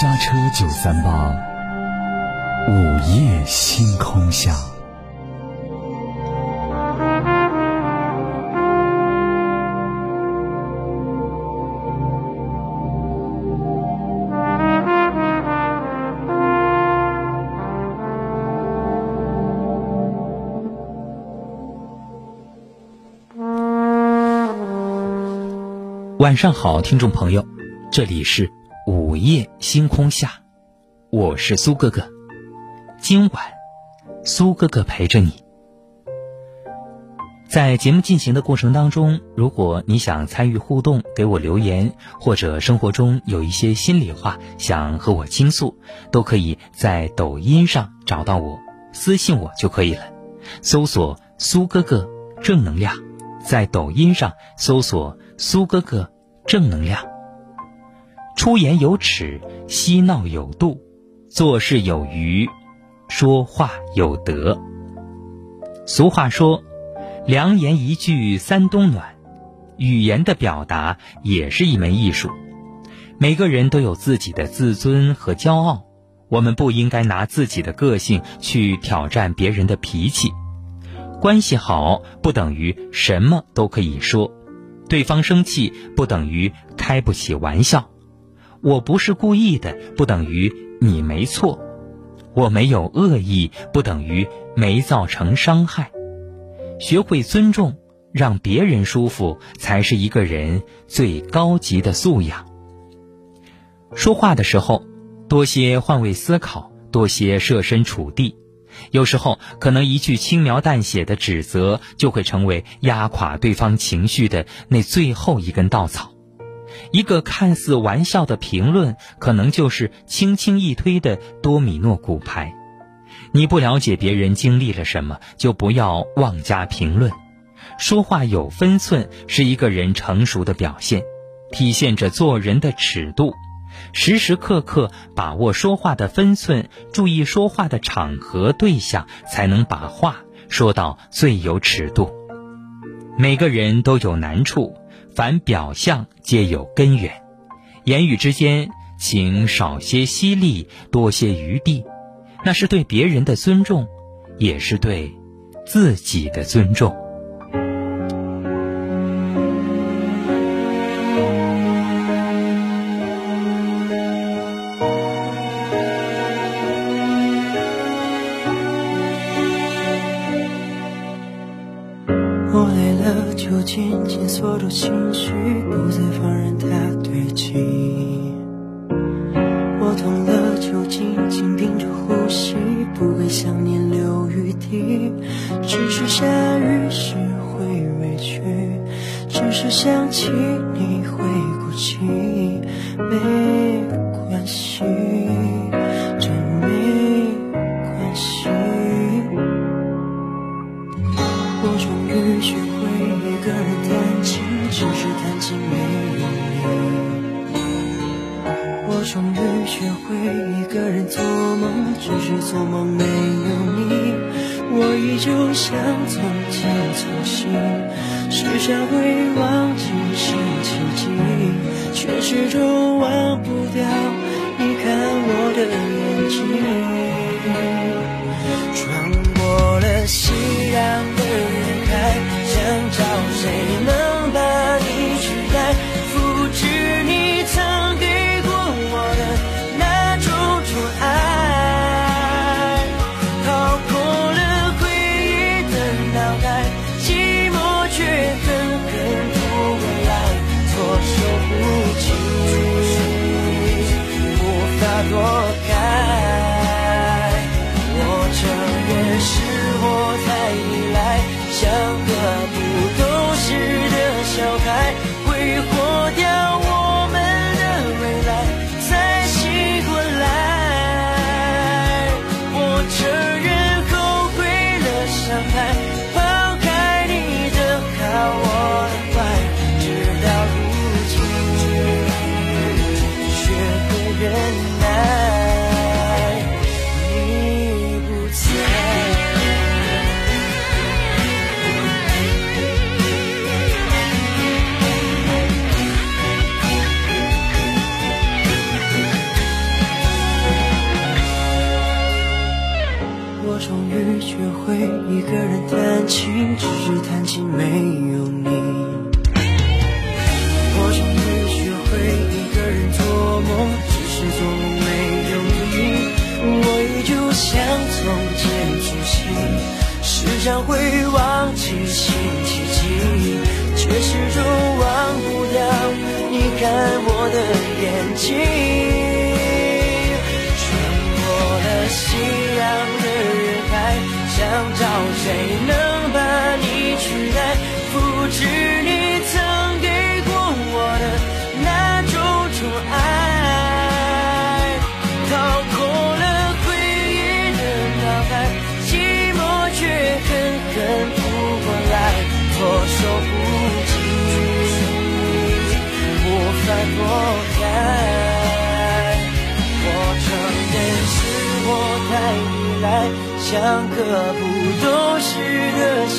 家车九三八，午夜星空下。
晚上好，听众朋友，这里是午夜星空下，我是苏哥哥。今晚，苏哥哥陪着你。在节目进行的过程当中，如果你想参与互动，给我留言，或者生活中有一些心里话想和我倾诉，都可以在抖音上找到我，私信我就可以了。搜索“苏哥哥正能量”，在抖音上搜索。苏哥哥，正能量。出言有尺，嬉闹有度，做事有余，说话有德。俗话说：“良言一句三冬暖。”语言的表达也是一门艺术。每个人都有自己的自尊和骄傲，我们不应该拿自己的个性去挑战别人的脾气。关系好不等于什么都可以说。对方生气不等于开不起玩笑，我不是故意的不等于你没错，我没有恶意不等于没造成伤害。学会尊重，让别人舒服，才是一个人最高级的素养。说话的时候，多些换位思考，多些设身处地。有时候，可能一句轻描淡写的指责，就会成为压垮对方情绪的那最后一根稻草；一个看似玩笑的评论，可能就是轻轻一推的多米诺骨牌。你不了解别人经历了什么，就不要妄加评论。说话有分寸，是一个人成熟的表现，体现着做人的尺度。时时刻刻把握说话的分寸，注意说话的场合对象，才能把话说到最有尺度。每个人都有难处，凡表象皆有根源。言语之间，请少些犀利，多些余地，那是对别人的尊重，也是对自己的尊重。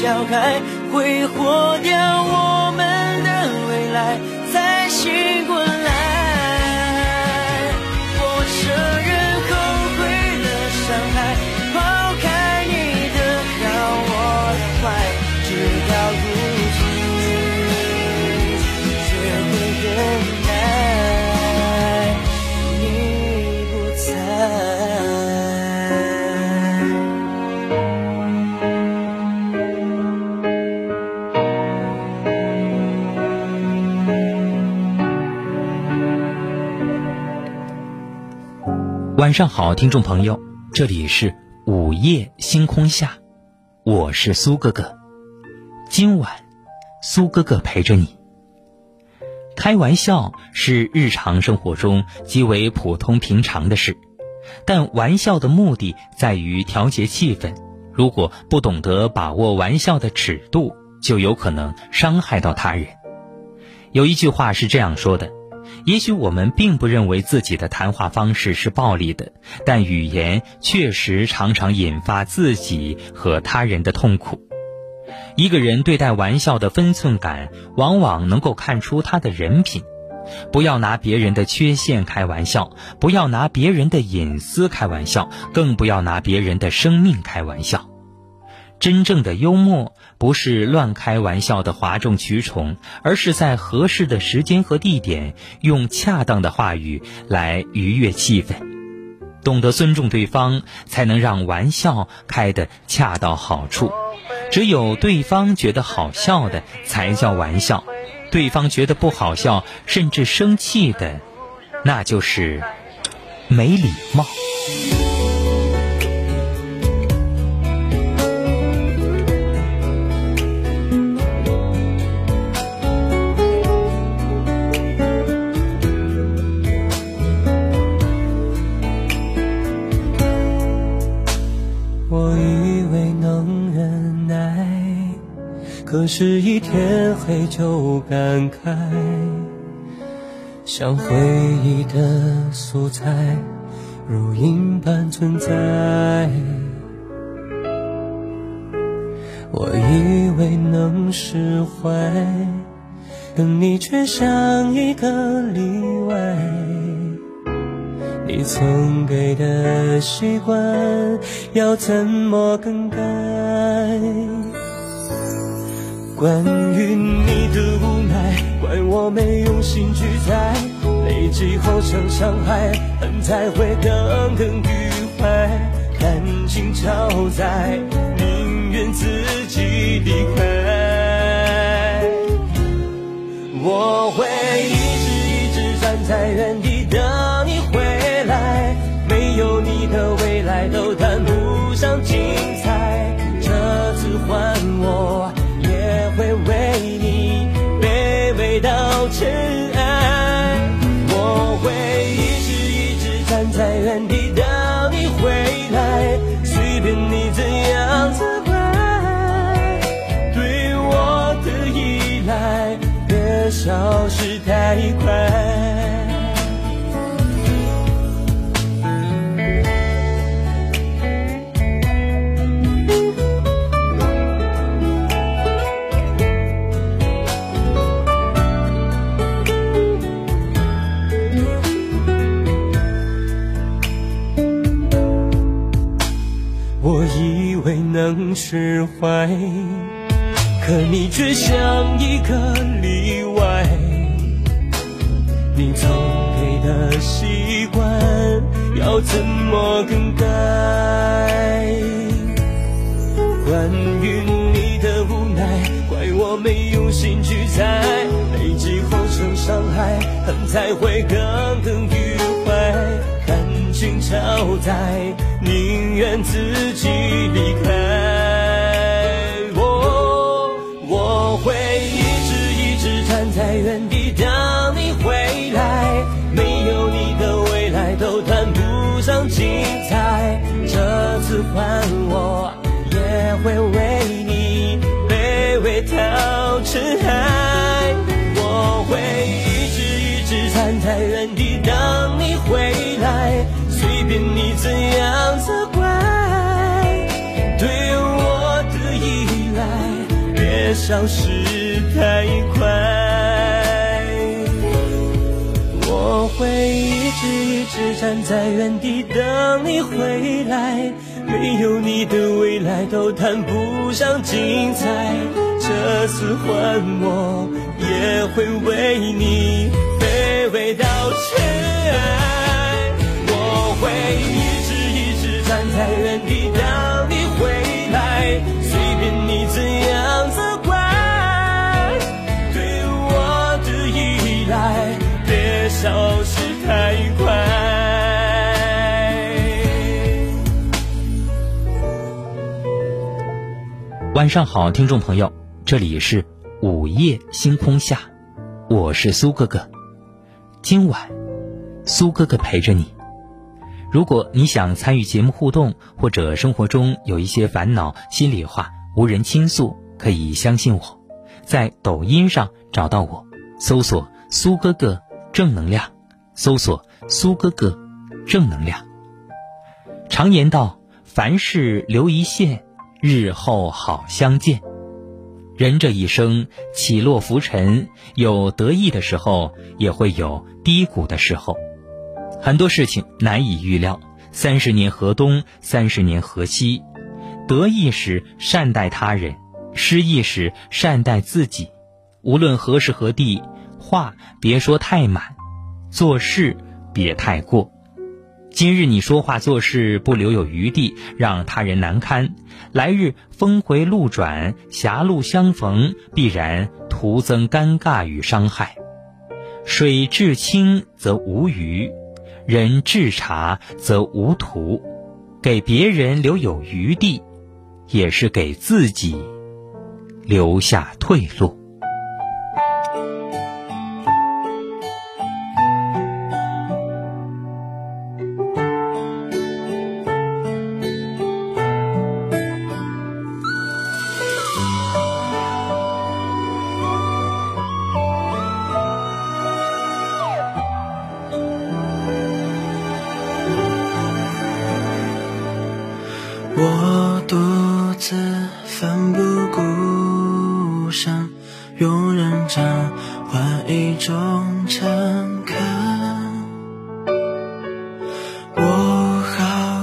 小孩，挥霍掉我
晚上好，听众朋友，这里是午夜星空下，我是苏哥哥。今晚，苏哥哥陪着你。开玩笑是日常生活中极为普通平常的事，但玩笑的目的在于调节气氛。如果不懂得把握玩笑的尺度，就有可能伤害到他人。有一句话是这样说的。也许我们并不认为自己的谈话方式是暴力的，但语言确实常常引发自己和他人的痛苦。一个人对待玩笑的分寸感，往往能够看出他的人品。不要拿别人的缺陷开玩笑，不要拿别人的隐私开玩笑，更不要拿别人的生命开玩笑。真正的幽默不是乱开玩笑的哗众取宠，而是在合适的时间和地点，用恰当的话语来愉悦气氛。懂得尊重对方，才能让玩笑开得恰到好处。只有对方觉得好笑的，才叫玩笑；对方觉得不好笑，甚至生气的，那就是没礼貌。
可是，一天黑就感慨，像回忆的素材，如影般存在。我以为能释怀，可你却像一个例外。你曾给的习惯，要怎么更改？关于你的无奈怪我没用心去猜累积后成伤害恨才会耿耿于怀感情超载宁愿自己离开。我会一直一直站在原地等你回来
没有你的未来都谈不上精彩这次换我到尘埃我会一直一直站在原地等你回来。随便你怎样责怪对我的依赖别消失太快。能释怀，可你却像一个例外。你曾给的习惯，要怎么更改？关于你的无奈，怪我没用心去猜，累积后成伤害，恨才会耿耿于。心超载，宁愿自己离开。我我会一直一直站在原地等你回来，没有你的未来都谈不上精彩。这次换我也会为你卑微到尘埃。怎样责怪，对我的依赖别消失太快。我会一直一直站在原地等你回来，没有你的未来都谈不上精彩。这次换我也会为你卑微到尘埃。我会在原地等你回来，随便你怎样责怪，对我的依赖别消失太快。
晚上好，听众朋友，这里是午夜星空下，我是苏哥哥。今晚，苏哥哥陪着你。如果你想参与节目互动，或者生活中有一些烦恼、心里话无人倾诉，可以相信我，在抖音上找到我，搜索“苏哥哥正能量”，搜索“苏哥哥正能量”。常言道：“凡事留一线，日后好相见。”人这一生起落浮沉，有得意的时候，也会有低谷的时候。很多事情难以预料，三十年河东，三十年河西。得意时善待他人，失意时善待自己。无论何时何地，话别说太满，做事别太过。今日你说话做事不留有余地，让他人难堪；来日峰回路转，狭路相逢，必然徒增尴尬与伤害。水至清则无鱼，人至察则无徒。给别人留有余地，也是给自己留下退路。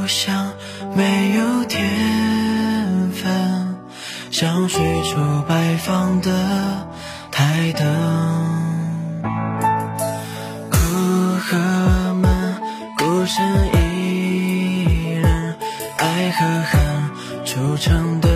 像没有天分，像随处摆放的台灯。苦和闷，孤身一人，爱和恨铸成的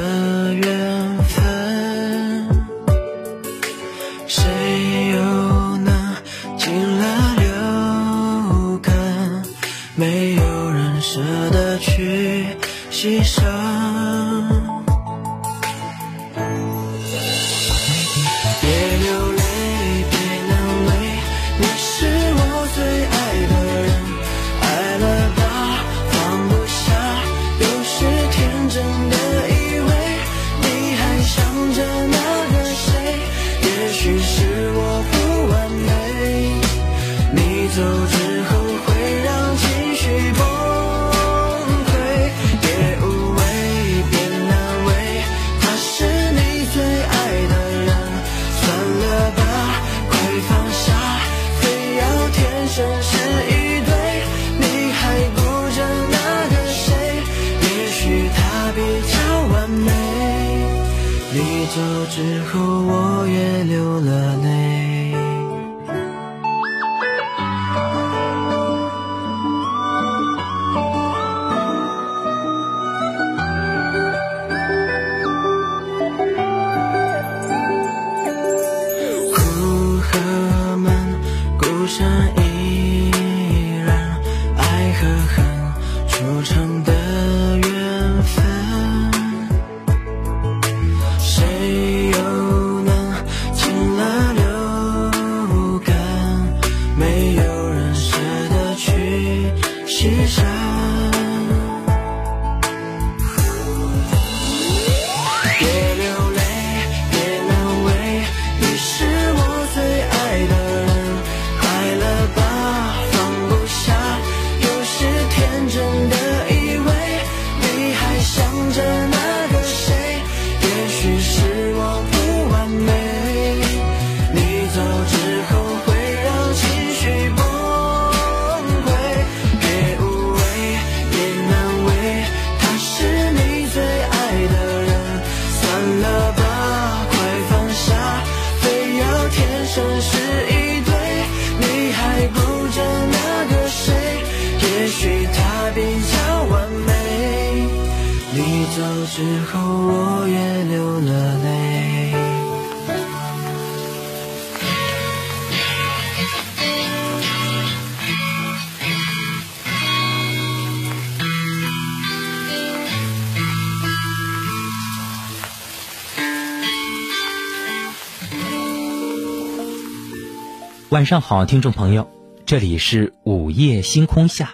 晚上好，听众朋友，这里是午夜星空下，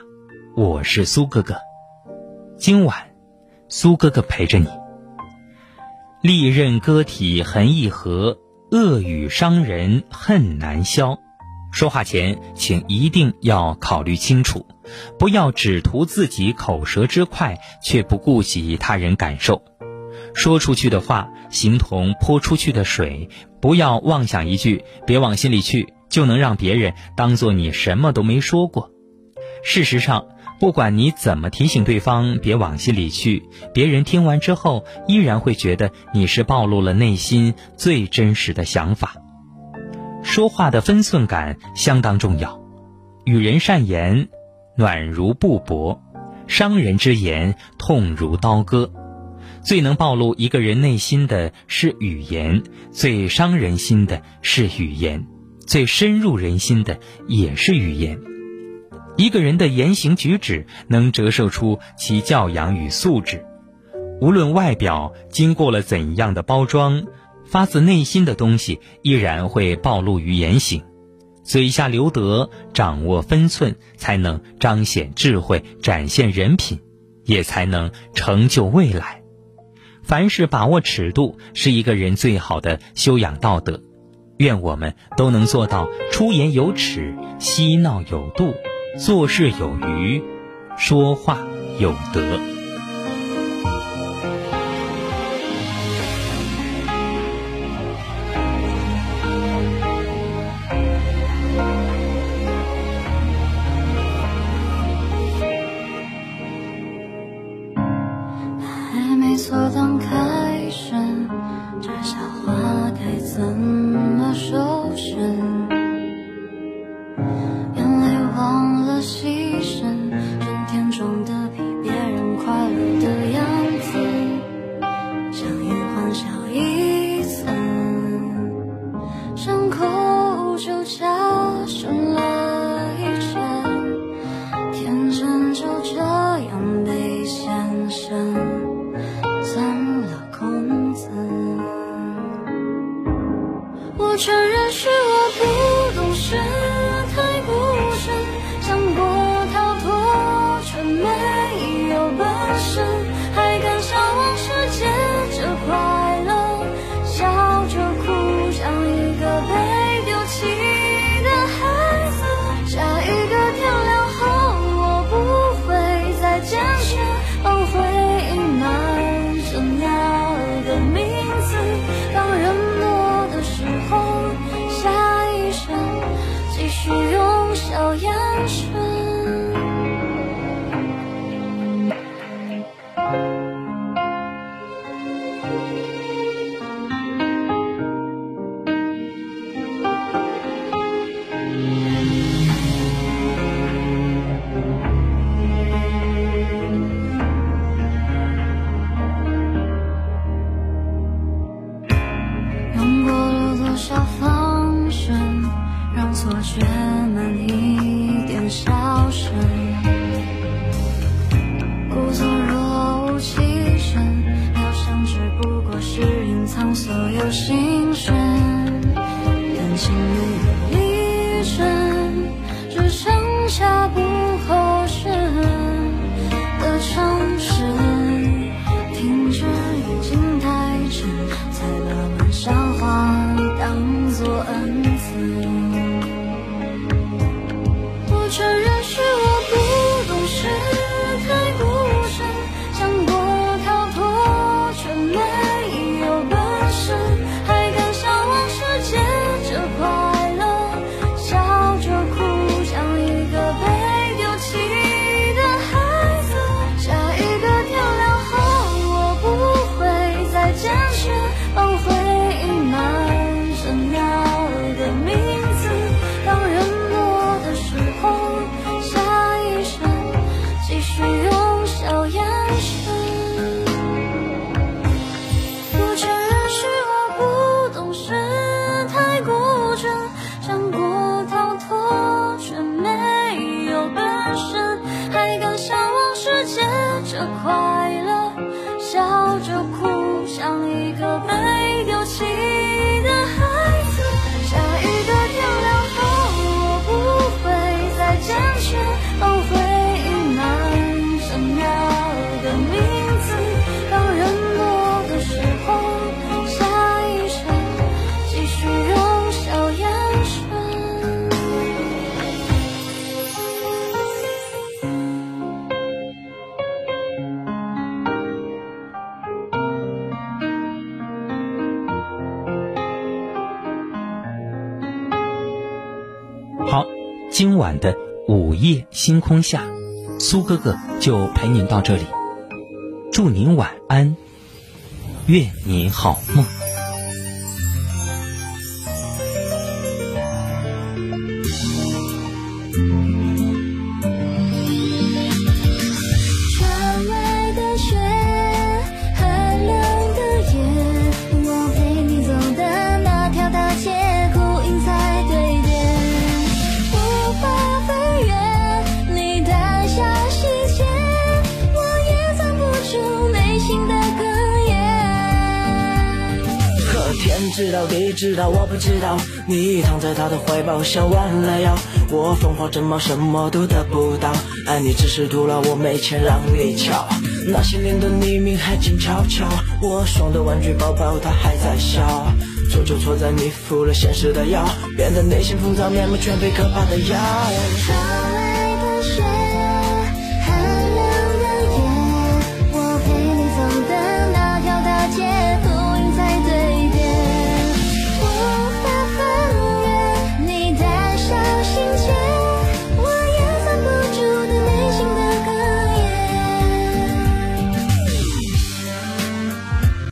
我是苏哥哥。今晚，苏哥哥陪着你。利刃割体痕易合，恶语伤人恨难消。说话前，请一定要考虑清楚，不要只图自己口舌之快，却不顾及他人感受。说出去的话，形同泼出去的水，不要妄想一句“别往心里去”，就能让别人当做你什么都没说过。事实上，不管你怎么提醒对方别往心里去，别人听完之后依然会觉得你是暴露了内心最真实的想法。说话的分寸感相当重要，与人善言，暖如布帛；伤人之言，痛如刀割。最能暴露一个人内心的是语言，最伤人心的是语言，最深入人心的也是语言。一个人的言行举止能折射出其教养与素质。无论外表经过了怎样的包装，发自内心的东西依然会暴露于言行。嘴下留德，掌握分寸，才能彰显智慧，展现人品，也才能成就未来。凡事把握尺度，是一个人最好的修养道德。愿我们都能做到出言有尺，嬉闹有度，做事有余，说话有德。
ocean 晚的午夜星空下，苏哥哥就陪您到这里。祝您晚安，愿您好梦。
知道，你躺在他的怀抱像弯了腰，我风华正茂什么都得不到，爱你只是徒劳，我没钱让你瞧。那些年的黎明还静悄悄，我送的玩具包包他还在笑，错就错在你服了现实的药，变得内心浮躁，面目全非可怕的药。